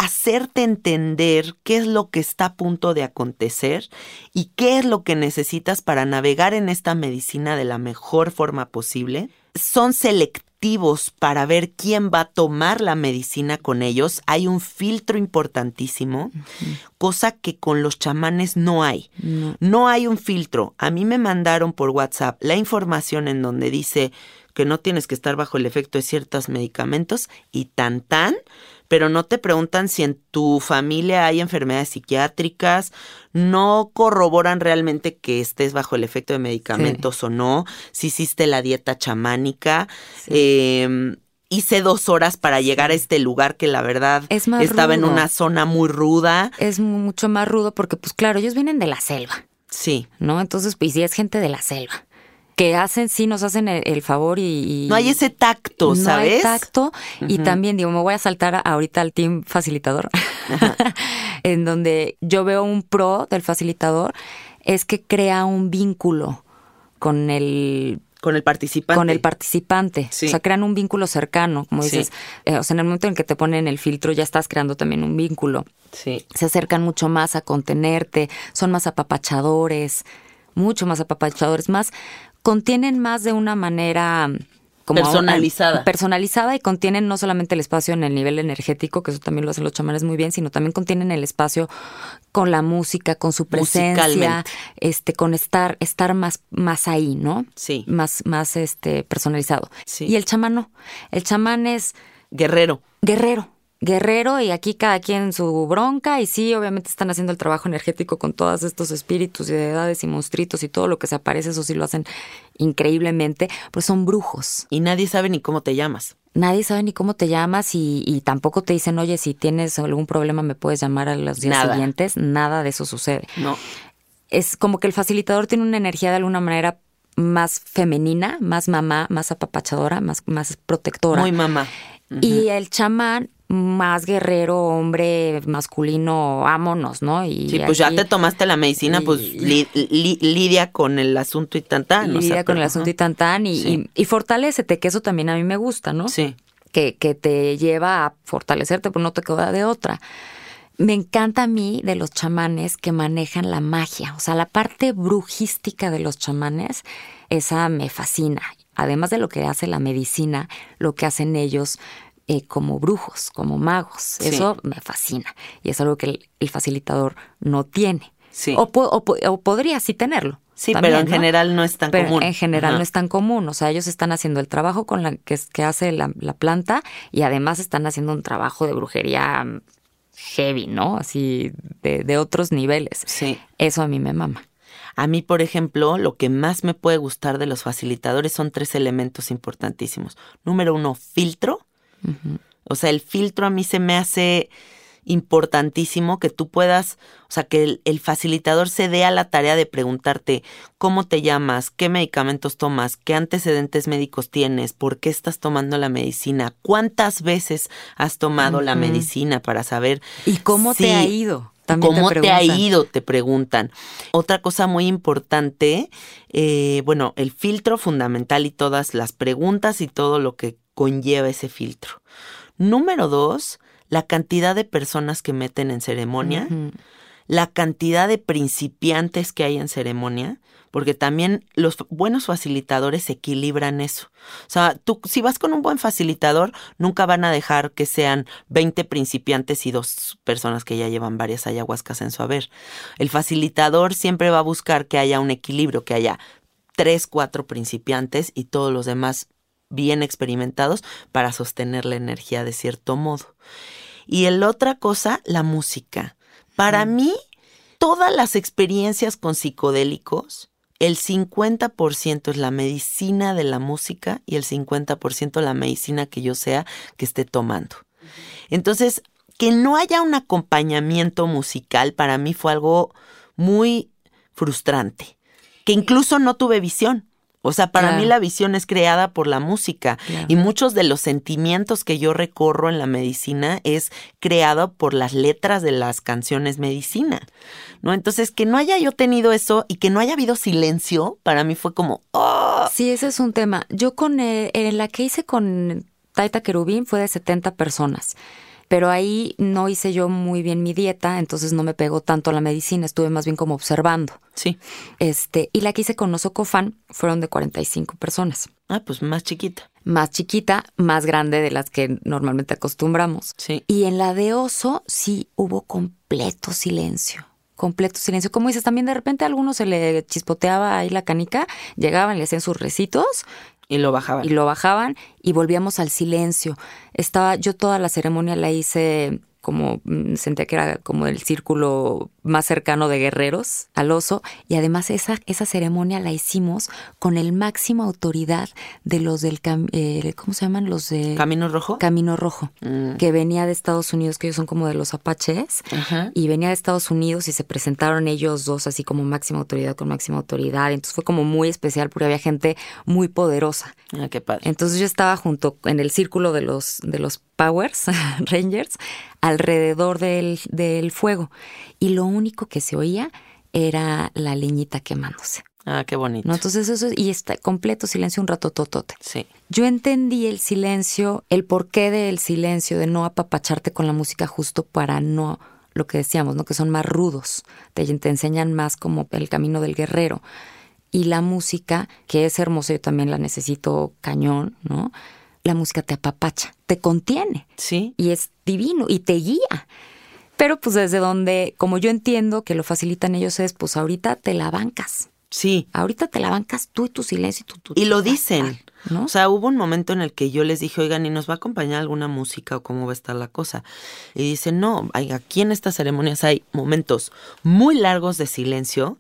hacerte entender qué es lo que está a punto de acontecer y qué es lo que necesitas para navegar en esta medicina de la mejor forma posible. Son selectivos para ver quién va a tomar la medicina con ellos. Hay un filtro importantísimo, cosa que con los chamanes no hay. No. no hay un filtro. A mí me mandaron por WhatsApp la información en donde dice que no tienes que estar bajo el efecto de ciertos medicamentos y tan tan pero no te preguntan si en tu familia hay enfermedades psiquiátricas, no corroboran realmente que estés bajo el efecto de medicamentos o no, si hiciste la dieta chamánica. Em, hice dos horas para llegar a este lugar que la verdad estaba en una zona muy ruda. Es mucho más rudo porque, pues claro, ellos vienen de la selva. Sí. ¿No? Entonces, pues sí es gente de la selva que hacen, sí nos hacen el, favor y, No hay ese tacto, ¿sabes? No hay tacto. Y también, digo, me voy a saltar ahorita al team facilitador, [laughs] en donde yo veo un pro del facilitador, es que crea un vínculo con el con el participante. Con el participante. O sea, crean un vínculo cercano, como dices. Eh, o sea, en el momento en que te ponen el filtro ya estás creando también un vínculo. Sí. Se acercan mucho más a contenerte, son más apapachadores, mucho más apapachadores, más, contienen más de una manera como personalizada. personalizada y contienen no solamente el espacio en el nivel energético, que eso también lo hacen los chamanes muy bien, sino también contienen el espacio con la música, con su presencia, este, con estar, estar más, más ahí, ¿no? Sí. Más, más este, personalizado. Sí. Y el chamán no. El chamán es guerrero. Guerrero guerrero y aquí cada quien su bronca y sí, obviamente están haciendo el trabajo energético con todos estos espíritus y deidades y monstruitos y todo lo que se aparece, eso sí lo hacen increíblemente, pues son brujos. Y nadie sabe ni cómo te llamas. Nadie sabe ni cómo te llamas y, tampoco te dicen, oye, si tienes algún problema me puedes llamar a los días siguientes. Nada de eso sucede. No. Es como que el facilitador tiene una energía de alguna manera más femenina, más mamá, más apapachadora, más, más protectora. Muy mamá. Y el chamán más guerrero, hombre masculino, vámonos, ¿no? Y sí, pues ya te tomaste la medicina, pues lidia con el asunto y tan tan. Lidia con el asunto y tan tan y, y, y, fortalecete, que eso también a mí me gusta, ¿no? Sí. Que, que te lleva a fortalecerte, pues no te queda de otra. me encanta a mí de los chamanes que manejan la magia, o sea, la parte brujística de los chamanes, esa me fascina. Además de lo que hace la medicina, lo que hacen ellos eh, como brujos, como magos, eso me fascina. Y es algo que el, el facilitador no tiene. Sí. O, po- o po- o podría sí tenerlo. Sí, también, pero en ¿no? general no es tan Pero común. en general Ajá. no es tan común. O sea, ellos están haciendo el trabajo con la que, que hace la, la planta y además están haciendo un trabajo de brujería mm, heavy, ¿no? Así de, de otros niveles. Sí. Eso a mí me mama. A mí, por ejemplo, lo que más me puede gustar de los facilitadores son tres elementos importantísimos. Número uno, filtro. O sea, el filtro a mí se me hace importantísimo que tú puedas, o sea, que el, el facilitador se dé a la tarea de preguntarte cómo te llamas, qué medicamentos tomas, qué antecedentes médicos tienes, por qué estás tomando la medicina, cuántas veces has tomado la medicina para saber ¿Y cómo te ha ido? También ¿Cómo te, ha ido? Te preguntan. Otra cosa muy importante, eh, bueno, el filtro fundamental y todas las preguntas y todo lo que conlleva ese filtro. Número dos, la cantidad de personas que meten en ceremonia, la cantidad de principiantes que hay en ceremonia, porque también los buenos facilitadores equilibran eso. O sea, tú si vas con un buen facilitador, nunca van a dejar que sean 20 principiantes y dos personas que ya llevan varias ayahuascas en su haber. El facilitador siempre va a buscar que haya un equilibrio, que haya tres, cuatro principiantes y todos los demás bien experimentados para sostener la energía de cierto modo. Y el otra cosa, la música. Para mí, todas las experiencias con psicodélicos, el 50% es la medicina de la música y el 50% la medicina que yo sea que esté tomando. Entonces, que no haya un acompañamiento musical para mí fue algo muy frustrante, que incluso no tuve visión. O sea, para Claro. mí la visión es creada por la música Claro. y muchos de los sentimientos que yo recorro en la medicina es creado por las letras de las canciones medicina, ¿no? Entonces, que no haya yo tenido eso y que no haya habido silencio, para mí fue como, ¡oh! Sí, ese es un tema. Yo con eh, en la que hice con Taita Querubín fue de 70 personas. Pero ahí no hice yo muy bien mi dieta, entonces no me pegó tanto la medicina, estuve más bien como observando. Sí. Este, y la que hice con Nosocofan fueron de 45 personas. Ah, pues más chiquita. Más chiquita, más grande de las que normalmente acostumbramos. Sí. Y en la de oso sí hubo completo silencio. Completo silencio. Como dices, también de repente a algunos se le chispoteaba ahí la canica, llegaban, le hacían sus recitos Y lo bajaban. y lo bajaban y volvíamos al silencio. Estaba, yo toda la ceremonia la hice como mm, sentía que era como el círculo más cercano de guerreros al oso y además esa, esa ceremonia la hicimos con el máximo autoridad de los del cam- eh, ¿cómo se llaman? los de ¿Camino rojo? Camino Rojo Mm. que venía de Estados Unidos que ellos son como de los apaches y venía de Estados Unidos y se presentaron ellos dos así como máxima autoridad con máxima autoridad entonces fue como muy especial porque había gente muy poderosa Ah, qué padre. entonces yo estaba junto en el círculo de los, de los Powers, [laughs] Rangers, alrededor del, del fuego. Y lo único que se oía era la leñita quemándose. Ah, qué bonito. ¿no? Entonces eso es, y está completo silencio un rato totote. Sí. Yo entendí el silencio, el porqué del silencio, de no apapacharte con la música justo para no, lo que decíamos, ¿no? Que son más rudos, te, te enseñan más como el camino del guerrero. Y la música, que es hermosa, yo también la necesito cañón, ¿no? La música te apapacha, te contiene Sí. y es divino y te guía. Pero pues desde donde, como yo entiendo que lo facilitan ellos es, pues ahorita te la bancas. Sí. Ahorita te la bancas tú y tu silencio y tu... tu- Y lo dicen. ¿no? O sea, hubo un momento en el que yo les dije, oigan, ¿y nos va a acompañar alguna música o cómo va a estar la cosa? Y dicen, no, hay- aquí en estas ceremonias hay momentos muy largos de silencio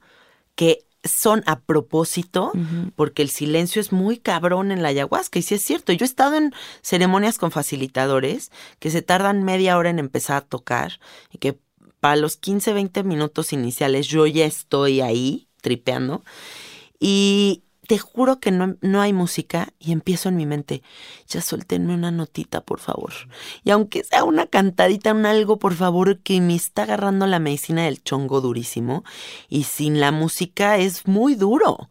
que son a propósito, porque el silencio es muy cabrón en la ayahuasca. Y sí es cierto, yo he estado en ceremonias con facilitadores que se tardan media hora en empezar a tocar y que para los 15, 20 minutos iniciales yo ya estoy ahí tripeando. Y te juro que no, no hay música y empiezo en mi mente, ya suéltenme una notita, por favor. Y aunque sea una cantadita, un algo, por favor, que me está agarrando la medicina del chongo durísimo. Y sin la música es muy duro.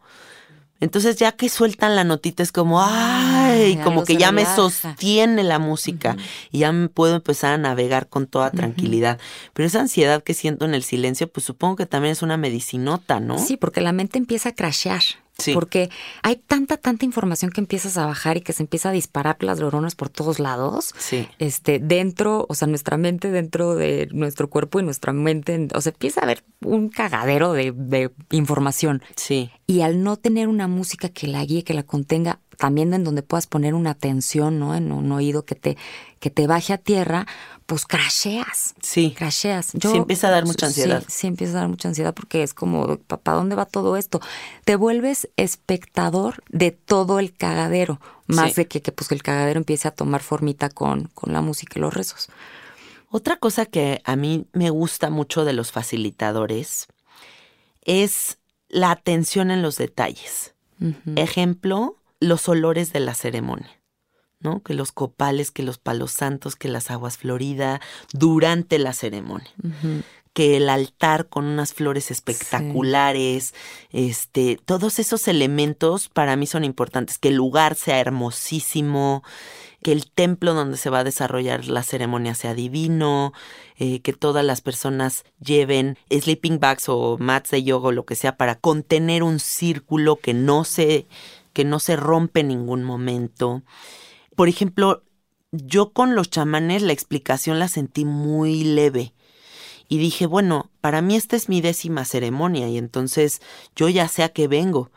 Entonces ya que sueltan la notita es como, ay, Ay, como que ya me sostiene la música y ya me puedo empezar a navegar con toda tranquilidad. Pero esa ansiedad que siento en el silencio, pues supongo que también es una medicinota, ¿no? Sí, porque la mente empieza a crashear. Sí. Porque hay tanta, tanta información que empiezas a bajar y que se empieza a disparar las neuronas por todos lados. Sí. Este, dentro, o sea, nuestra mente dentro de nuestro cuerpo y nuestra mente, o sea, empieza a haber un cagadero de, de información. Sí. Y al no tener una música que la guíe, que la contenga, también en donde puedas poner una atención, ¿no? En un oído que te, que te baje a tierra, pues crasheas. Sí. Crasheas. Sí, empieza a dar mucha ansiedad. Sí, sí, empieza a dar mucha ansiedad porque es como, ¿para dónde va todo esto? Te vuelves espectador de todo el cagadero, más Sí. de que, que, pues, que el cagadero empiece a tomar formita con, con la música y los rezos. Otra cosa que a mí me gusta mucho de los facilitadores es la atención en los detalles. Ejemplo, los olores de la ceremonia. ¿No? Que los copales, que los palos santos, que las aguas florida durante la ceremonia. Que el altar con unas flores espectaculares, este, todos esos elementos para mí son importantes. Que el lugar sea hermosísimo, que el templo donde se va a desarrollar la ceremonia sea divino, eh, que todas las personas lleven sleeping bags o mats de yoga o lo que sea para contener un círculo que no se, que no se rompe en ningún momento. Por ejemplo, yo con los chamanes la explicación la sentí muy leve. Y dije, bueno, para mí esta es mi décima ceremonia y entonces yo ya sé a qué vengo.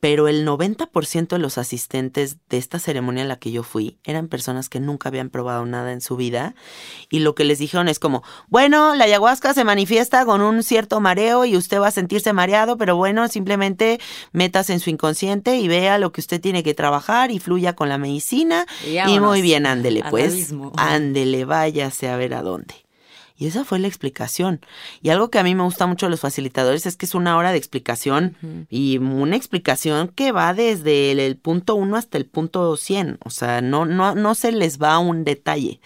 Pero el 90% de los asistentes de esta ceremonia a la que yo fui eran personas que nunca habían probado nada en su vida y lo que les dijeron es como, bueno, la ayahuasca se manifiesta con un cierto mareo y usted va a sentirse mareado, pero bueno, simplemente metas en su inconsciente y vea lo que usted tiene que trabajar y fluya con la medicina Y y, muy bien, ándele pues, ándele, váyase a ver a dónde. Y esa fue la explicación. Y algo que a mí me gusta mucho de los facilitadores es que es una hora de explicación y una explicación que va desde el, el punto 1 hasta el punto 100. O sea, no, no, no se les va un detalle.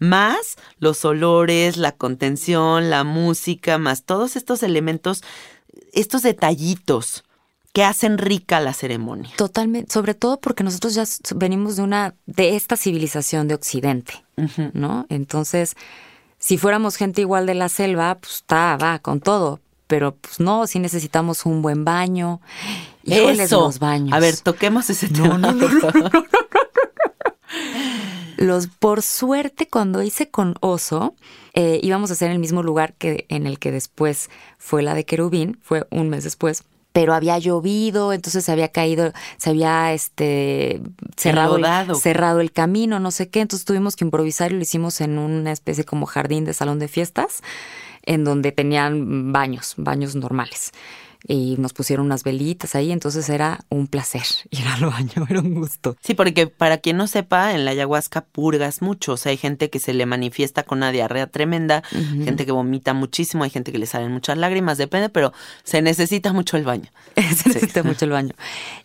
Más los olores, la contención, la música, más todos estos elementos, estos detallitos que hacen rica la ceremonia. Totalmente, sobre todo porque nosotros ya venimos de una, de esta civilización de Occidente. ¿no? Entonces, si fuéramos gente igual de la selva, pues está, va, con todo. Pero pues no, sí necesitamos un buen baño. Híjoles, Eso. los baños. A ver, toquemos ese tema. no, no, [laughs] Los, por suerte, cuando hice con Oso, eh, íbamos a hacer en el mismo lugar que en el que después fue la de Querubín, fue un mes después. Pero había llovido, entonces se había caído, se había este cerrado el, cerrado el camino, no sé qué. Entonces tuvimos que improvisar y lo hicimos en una especie como jardín de salón de fiestas, en donde tenían baños, baños normales. Y nos pusieron unas velitas ahí, entonces era un placer [laughs] ir al baño, era un gusto. Sí, porque para quien no sepa, en la ayahuasca purgas mucho. O sea, hay gente que se le manifiesta con una diarrea tremenda, gente que vomita muchísimo, hay gente que le salen muchas lágrimas, depende, pero se necesita mucho el baño. [laughs] Se necesita mucho el baño.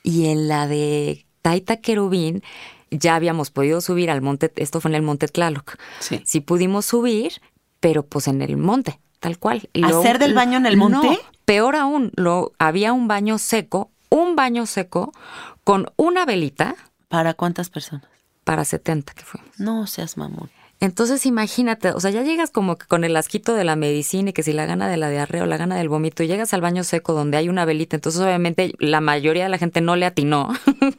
Y en la de Taita Querubín, ya habíamos podido subir al monte, esto fue en el monte Tlaloc. Sí. Sí pudimos subir, pero pues en el monte, tal cual. Y ¿Hacer del baño en el monte? No, peor aún, lo, había un baño seco, un baño seco con una velita ¿Para cuántas personas? para 70 que fuimos. No seas mamón. Entonces imagínate, o sea, ya llegas como que con el asquito de la medicina y que si la gana de la diarrea o la gana del vómito y llegas al baño seco donde hay una velita, entonces obviamente la mayoría de la gente no le atinó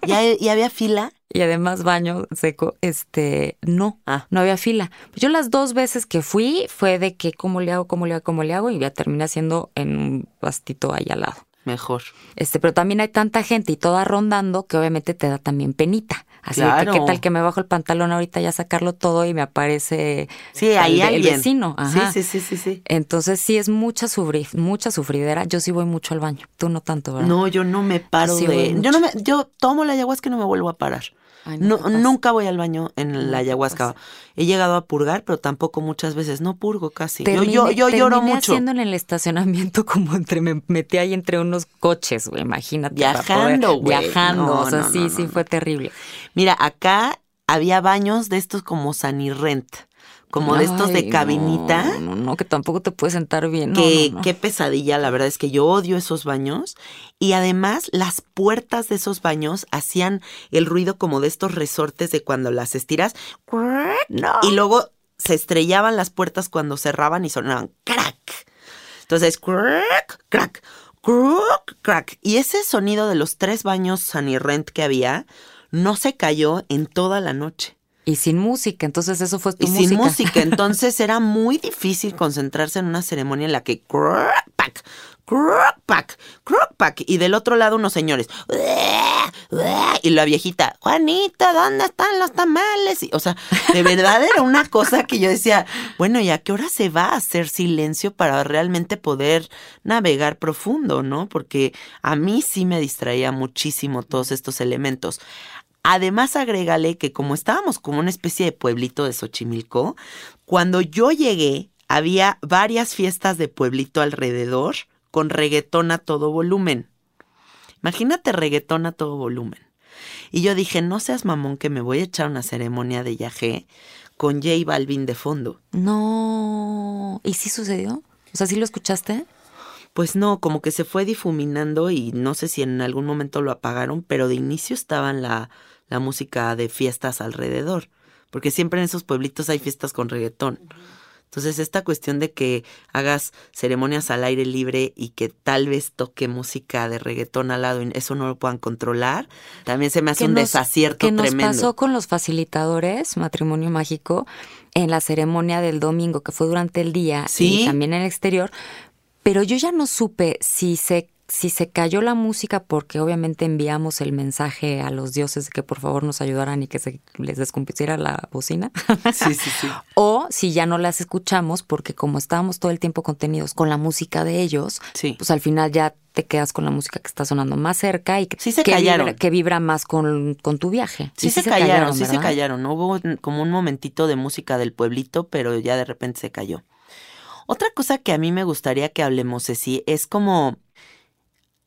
¿Ya, [laughs] ¿Y había fila? Y además baño seco, este, no, Ah. no había fila. Yo las dos veces que fui fue de que cómo le hago, cómo le hago, cómo le hago y ya terminé haciendo en un bastito ahí al lado. Mejor. Este, pero también hay tanta gente y toda rondando que obviamente te da también penita. Así Claro. que qué tal que me bajo el pantalón ahorita ya sacarlo todo y me aparece Sí, el ahí el alguien. vecino. Ajá. Sí, sí, sí, sí, sí. Entonces sí es mucha sufri mucha sufridera. Yo sí voy mucho al baño. Tú no tanto, ¿verdad? No, yo no me paro Sí, de. Yo no me, yo tomo la ayahuasca y no me vuelvo a parar. Ay, no, ¿qué pasa? nunca voy al baño en No, la ¿qué ayahuasca. He llegado a purgar, pero tampoco muchas veces. No purgo casi. Yo- Terminé- yo yo, lloro mucho. haciendo en el estacionamiento [laughs] como entre me metí ahí entre unos coches, güey, imagínate. Viajando, güey. Viajando, No, o sea, no, sí, no, sí no, fue terrible. Mira, acá había baños de estos como Sanirrent, como de estos de cabinita. No, no, no, que tampoco te puedes sentar bien. no, que no, no. qué pesadilla, la verdad es que yo odio esos baños. Y además, las puertas de esos baños hacían el ruido como de estos resortes de cuando las estiras. Y luego se estrellaban las puertas cuando cerraban y sonaban crack. Entonces, crack, crack, crack, crack. Y ese sonido de los tres baños Sunny Rent que había no se cayó en toda la noche. Y sin música, entonces eso fue tu Y música. sin música, [laughs] entonces era muy difícil concentrarse en una ceremonia en la que crack, pack, crack, pack, crack, pack, y del otro lado unos señores y la viejita, Juanita, ¿dónde están los tamales? Y, o sea, de verdad era una cosa que yo decía, bueno, ¿y a qué hora se va a hacer silencio para realmente poder navegar profundo, no? Porque a mí sí me distraía muchísimo todos estos elementos. Además, agrégale que como estábamos como una especie de pueblito de Xochimilco, cuando yo llegué, había varias fiestas de pueblito alrededor con reggaetón a todo volumen. Imagínate reggaetón a todo volumen. Y yo dije, no seas mamón que me voy a echar una ceremonia de yajé con J Balvin de fondo. No. ¿Y sí sucedió? O sea, ¿sí lo escuchaste? Pues no, como que se fue difuminando y no sé si en algún momento lo apagaron, pero de inicio estaba la, la música de fiestas alrededor, porque siempre en esos pueblitos hay fiestas con reggaetón. Entonces esta cuestión de que hagas ceremonias al aire libre y que tal vez toque música de reggaetón al lado y eso no lo puedan controlar, también se me hace un nos- desacierto que nos tremendo. pasó con los facilitadores, matrimonio mágico, en la ceremonia del domingo, que fue durante el día Sí. y también en el exterior. Pero yo ya no supe si se, si se cayó la música porque obviamente enviamos el mensaje a los dioses de que por favor nos ayudaran y que se les descompusiera la bocina. Sí, sí, sí. [laughs] O si ya no las escuchamos porque como estábamos todo el tiempo contenidos con la música de ellos, Sí. pues al final ya te quedas con la música que está sonando más cerca y que, Sí se que callaron. vibra, que vibra más con, con tu viaje. Sí, Y se, callaron, sí se callaron. Hubo como un momentito de música del pueblito, pero ya de repente se cayó. Otra cosa que a mí me gustaría que hablemos, Ceci, es como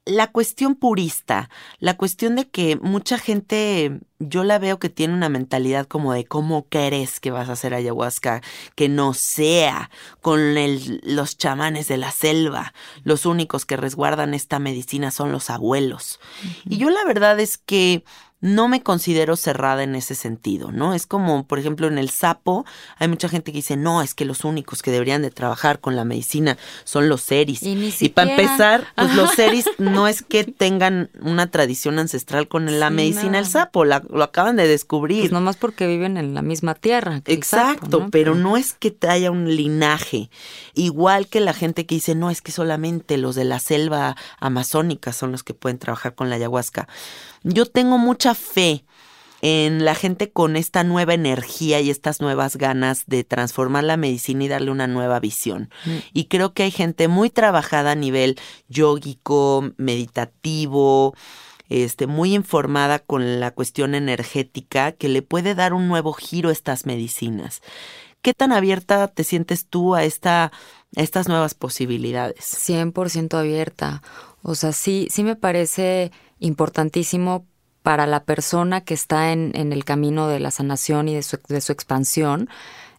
la cuestión purista, la cuestión de que mucha gente, yo la veo que tiene una mentalidad como de cómo crees que vas a hacer ayahuasca, que no sea con el- los chamanes de la selva, los únicos que resguardan esta medicina son los abuelos. Y yo la verdad es que no me considero cerrada en ese sentido, ¿no? Es como, por ejemplo, en el sapo, hay mucha gente que dice, no, es que los únicos que deberían de trabajar con la medicina son los seris. Y ni Y para empezar, pues los seris no es que [laughs] tengan una tradición ancestral con la Sí, medicina no. del sapo, la- lo acaban de descubrir. Pues nomás porque viven en la misma tierra. que el sapo, Exacto, ¿no? pero no es que haya un linaje. Igual que la gente que dice, no, es que solamente los de la selva amazónica son los que pueden trabajar con la ayahuasca. Yo tengo mucha fe en la gente con esta nueva energía y estas nuevas ganas de transformar la medicina y darle una nueva visión. Y creo que hay gente muy trabajada a nivel yógico, meditativo, este, muy informada con la cuestión energética que le puede dar un nuevo giro a estas medicinas. ¿Qué tan abierta te sientes tú a, esta, a estas nuevas posibilidades? 100% abierta. O sea, sí, sí me parece importantísimo para la persona que está en, en el camino de la sanación y de su, de su expansión,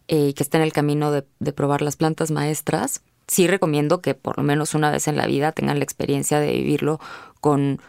eh, y que está en el camino de, de probar las plantas maestras. Sí recomiendo que por lo menos una vez en la vida tengan la experiencia de vivirlo con,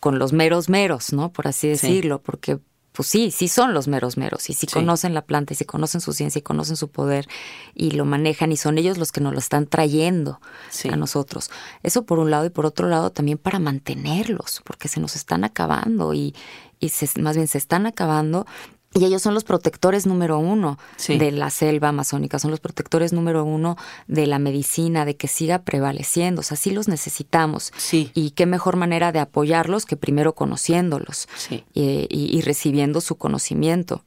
con los meros meros, ¿no? Por así Sí. decirlo, porque pues sí, sí son los meros meros, y sí, Sí. conocen la planta, y sí conocen su ciencia, y conocen su poder, y lo manejan, y son ellos los que nos lo están trayendo Sí. a nosotros. Eso por un lado, y por otro lado también para mantenerlos, porque se nos están acabando, y, y se- más bien se están acabando. Y ellos son los protectores número uno Sí. de la selva amazónica, son los protectores número uno de la medicina, de que siga prevaleciendo. O sea, sí los necesitamos. Sí. Y qué mejor manera de apoyarlos que primero conociéndolos Sí. eh, y, y recibiendo su conocimiento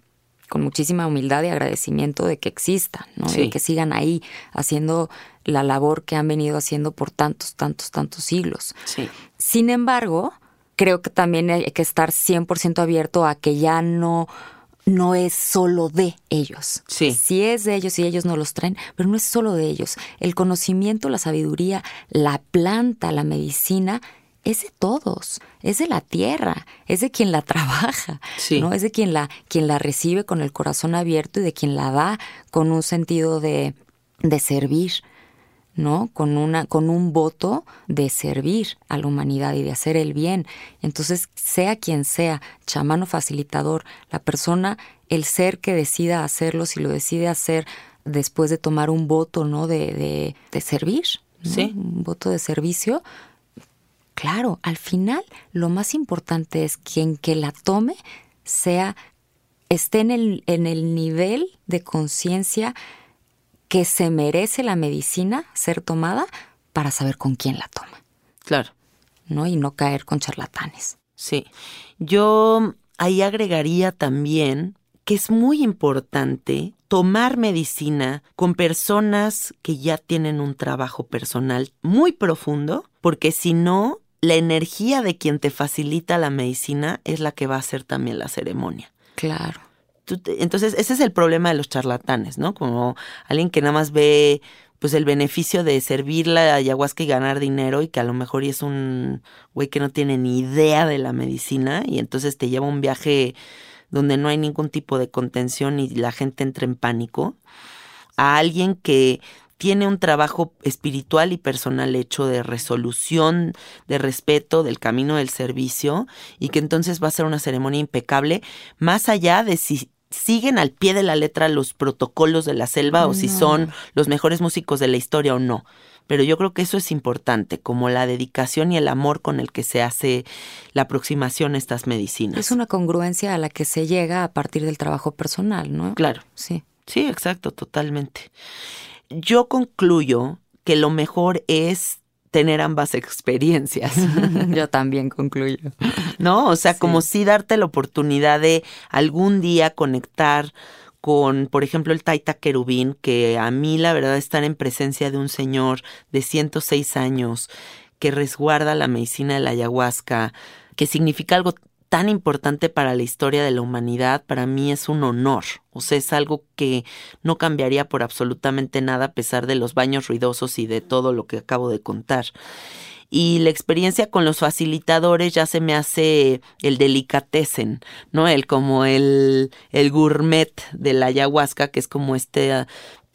con muchísima humildad y agradecimiento de que existan, ¿no? Sí. de que sigan ahí haciendo la labor que han venido haciendo por tantos, tantos, tantos siglos. Sin embargo, creo que también hay que estar 100% abierto a que ya no no es solo de ellos. Sí. Sí es de ellos y ellos no los traen, pero no es solo de ellos. El conocimiento, la sabiduría, la planta, la medicina es de todos, es de la tierra, es de quien la [laughs] trabaja, Sí. ¿no? Es de quien la, quien la recibe con el corazón abierto y de quien la da con un sentido de, de servir, ¿no? Con una, con un voto de servir a la humanidad y de hacer el bien. Entonces, sea quien sea, chamano facilitador, la persona, el ser que decida hacerlo, si lo decide hacer después de tomar un voto, ¿no? De, de, de servir, ¿no? Sí. Un voto de servicio. Claro, al final lo más importante es quien que la tome sea, esté en el, en el nivel de conciencia que se merece la medicina ser tomada para saber con quién la toma, Claro. ¿no? Y no caer con charlatanes. Sí. Yo ahí agregaría también que es muy importante tomar medicina con personas que ya tienen un trabajo personal muy profundo, porque si no, la energía de quien te facilita la medicina es la que va a hacer también la ceremonia. Claro. Entonces, ese es el problema de los charlatanes, ¿no? Como alguien que nada más ve pues el beneficio de servir la ayahuasca y ganar dinero y que a lo mejor es un güey que no tiene ni idea de la medicina y entonces te lleva un viaje donde no hay ningún tipo de contención y la gente entra en pánico, a alguien que tiene un trabajo espiritual y personal hecho de resolución, de respeto, del camino del servicio y que entonces va a ser una ceremonia impecable, más allá de si siguen al pie de la letra los protocolos de la selva o si son los mejores músicos de la historia o no. Pero yo creo que eso es importante, como la dedicación y el amor con el que se hace la aproximación a estas medicinas. Es una congruencia a la que se llega a partir del trabajo personal, ¿no? Claro. Sí. Sí, exacto, totalmente. Yo concluyo que lo mejor es tener ambas experiencias, [laughs] Yo también concluyo. ¿no? O sea, como si darte la oportunidad de algún día conectar con, por ejemplo, el Taita Querubín, que a mí la verdad estar en presencia de un señor de 106 años que resguarda la medicina de la ayahuasca, que significa algo tan importante para la historia de la humanidad, para mí es un honor. O sea, es algo que no cambiaría por absolutamente nada a pesar de los baños ruidosos y de todo lo que acabo de contar. Y la experiencia con los facilitadores ya se me hace el delicatessen, ¿no? El como el, el gourmet de la ayahuasca, que es como esta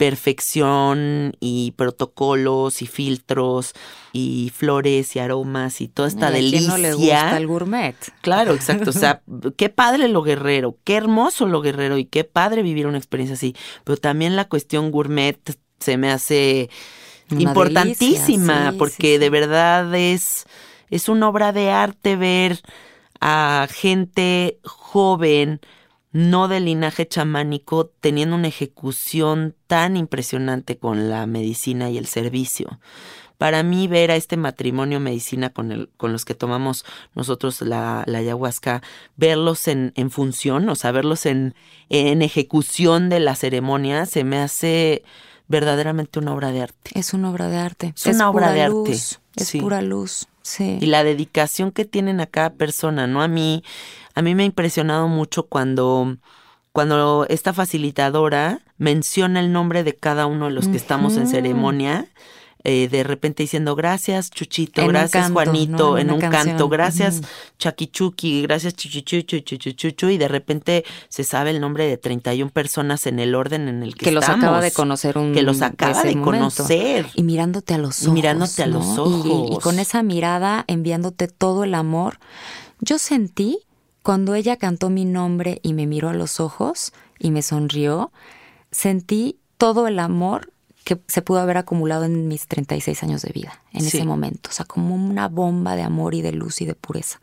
perfección y protocolos y filtros y flores y aromas y toda esta ¿Y delicia. no le gusta el gourmet? Claro, exacto. O sea, [laughs] qué padre lo guerrero, qué hermoso lo guerrero y qué padre vivir una experiencia así. Pero también la cuestión gourmet se me hace Una importantísima delicia, sí, porque sí. de verdad es, es una obra de arte ver a gente joven, no de linaje chamánico, teniendo una ejecución tan impresionante con la medicina y el servicio. Para mí ver a este matrimonio medicina con, el, con los que tomamos nosotros la, la ayahuasca, verlos en, en función, o sea, verlos en, en ejecución de la ceremonia, se me hace verdaderamente una obra de arte. Es una obra de arte. Es una obra de arte, luz, Es sí. pura luz. Sí. y la dedicación que tienen a cada persona, ¿no? A mí, a mí me ha impresionado mucho cuando, cuando esta facilitadora menciona el nombre de cada uno de los que estamos en ceremonia. eh, de repente diciendo gracias Chuchito, En gracias canto, Juanito, ¿no? En un canción. canto, gracias Ujú. Chaquichuqui, gracias Chuchichuchu, Chuchuchuchu, y de repente se sabe el nombre de 31 personas en el orden en el que, que los estamos. acaba de conocer un Que los acaba de momento. conocer. y mirándote a los Y ojos mirándote a los ¿no? Y- y, ojos. con esa mirada enviándote todo el amor yo sentí cuando ella cantó mi nombre y me miró a los ojos y me sonrió sentí todo el amor que se pudo haber acumulado en mis 36 años de vida en Sí. ese momento o sea como una bomba de amor y de luz y de pureza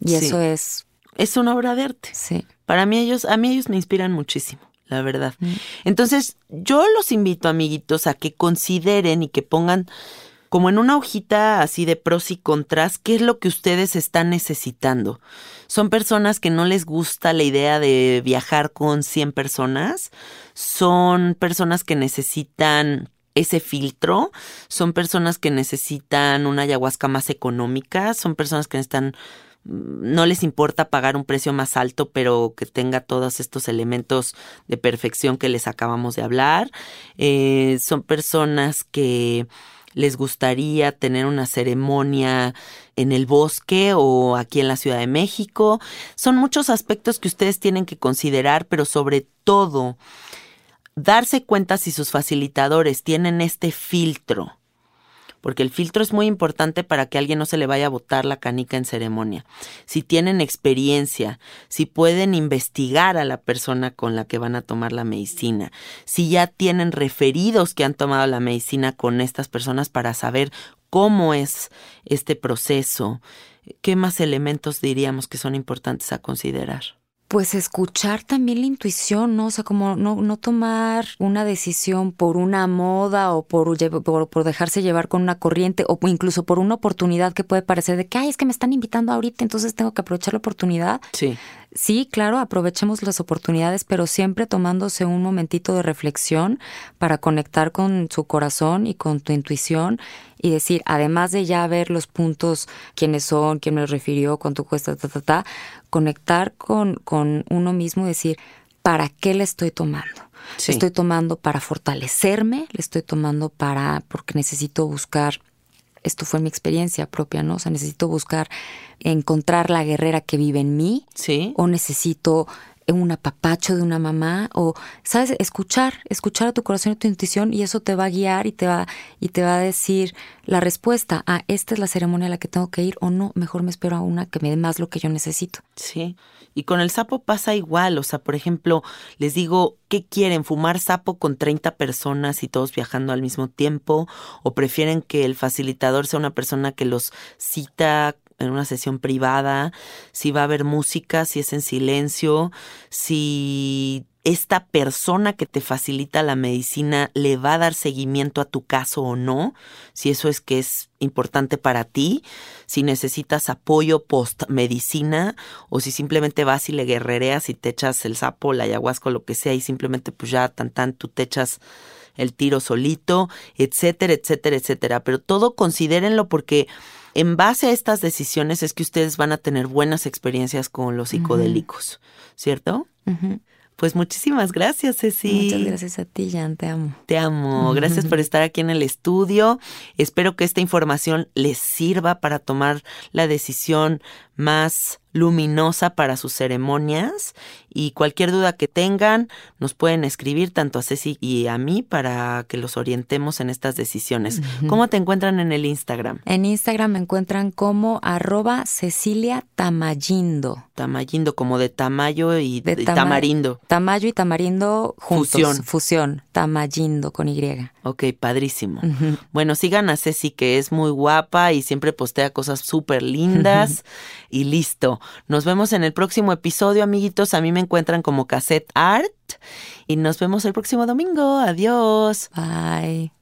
y Sí. eso es Es una obra de arte. sí Para mí ellos, a mí ellos me inspiran muchísimo, la verdad. Mm. Entonces, yo los invito, amiguitos, a que consideren y que pongan como en una hojita así de pros y contras, qué es lo que ustedes están necesitando. Son personas que no les gusta la idea de viajar con 100 personas, son personas que necesitan ese filtro, son personas que necesitan una ayahuasca más económica, son personas que necesitan no les importa pagar un precio más alto, pero que tenga todos estos elementos de perfección que les acabamos de hablar. Eh, son personas que les gustaría tener una ceremonia en el bosque o aquí en la Ciudad de México. Son muchos aspectos que ustedes tienen que considerar, pero sobre todo darse cuenta si sus facilitadores tienen este filtro porque el filtro es muy importante para que alguien no se le vaya a botar la canica en ceremonia. Si tienen experiencia, si pueden investigar a la persona con la que van a tomar la medicina, si ya tienen referidos que han tomado la medicina con estas personas para saber cómo es este proceso, ¿qué más elementos diríamos que son importantes a considerar? Pues escuchar también la intuición, ¿no? O sea, como no, no tomar una decisión por una moda o por, por, por, dejarse llevar con una corriente o incluso por una oportunidad que puede parecer de que, ay, es que me están invitando ahorita, entonces tengo que aprovechar la oportunidad. Sí. Sí, claro, aprovechemos las oportunidades, pero siempre tomándose un momentito de reflexión para conectar con su corazón y con tu intuición y decir, además de ya ver los puntos, quiénes son, quién me refirió, cuánto cuesta, ta, ta, ta, conectar con, con uno mismo y decir, ¿para qué le estoy tomando? Le estoy tomando para fortalecerme, le estoy tomando para, porque necesito buscar esto fue mi experiencia propia, ¿no? O sea, necesito buscar encontrar la guerrera que vive en mí. Sí. O necesito un apapacho de una mamá o sabes escuchar escuchar a tu corazón y tu intuición y eso te va a guiar y te va y te va a decir la respuesta a esta es la ceremonia a la que tengo que ir o no mejor me espero a una que me dé más lo que yo necesito sí y con el sapo pasa igual o sea por ejemplo les digo qué quieren fumar sapo con 30 personas y todos viajando al mismo tiempo o prefieren que el facilitador sea una persona que los cita en una sesión privada, si va a haber música, si es en silencio, si esta persona que te facilita la medicina le va a dar seguimiento a tu caso o no, si eso es que es importante para ti, si necesitas apoyo post medicina o si simplemente vas y le guerrereas y te echas el sapo, la ayahuasca, lo que sea y simplemente pues ya tan tan tú te echas el tiro solito, etcétera, etcétera, etcétera. Pero todo considérenlo porque en base a estas decisiones es que ustedes van a tener buenas experiencias con los psicodélicos, ¿cierto? Pues muchísimas gracias, Ceci. Muchas gracias a ti, Jan, te amo. Te amo. Gracias por estar aquí en el estudio. Espero que esta información les sirva para tomar la decisión más luminosa para sus ceremonias y cualquier duda que tengan nos pueden escribir tanto a Ceci y a mí para que los orientemos en estas decisiones. ¿Cómo te encuentran en el Instagram? En Instagram me encuentran como arroba Cecilia Tamayindo. Tamayindo, como de tamayo y, de tamarindo. Tamayo y tamarindo juntos. Fusión. Fusión. Tamayindo con Y. Ok, padrísimo. Bueno, sigan a Ceci que es muy guapa y siempre postea cosas súper lindas y listo. Nos vemos en el próximo episodio, amiguitos. A mí me encuentran como Cassette Art y nos vemos el próximo domingo. Adiós. Bye.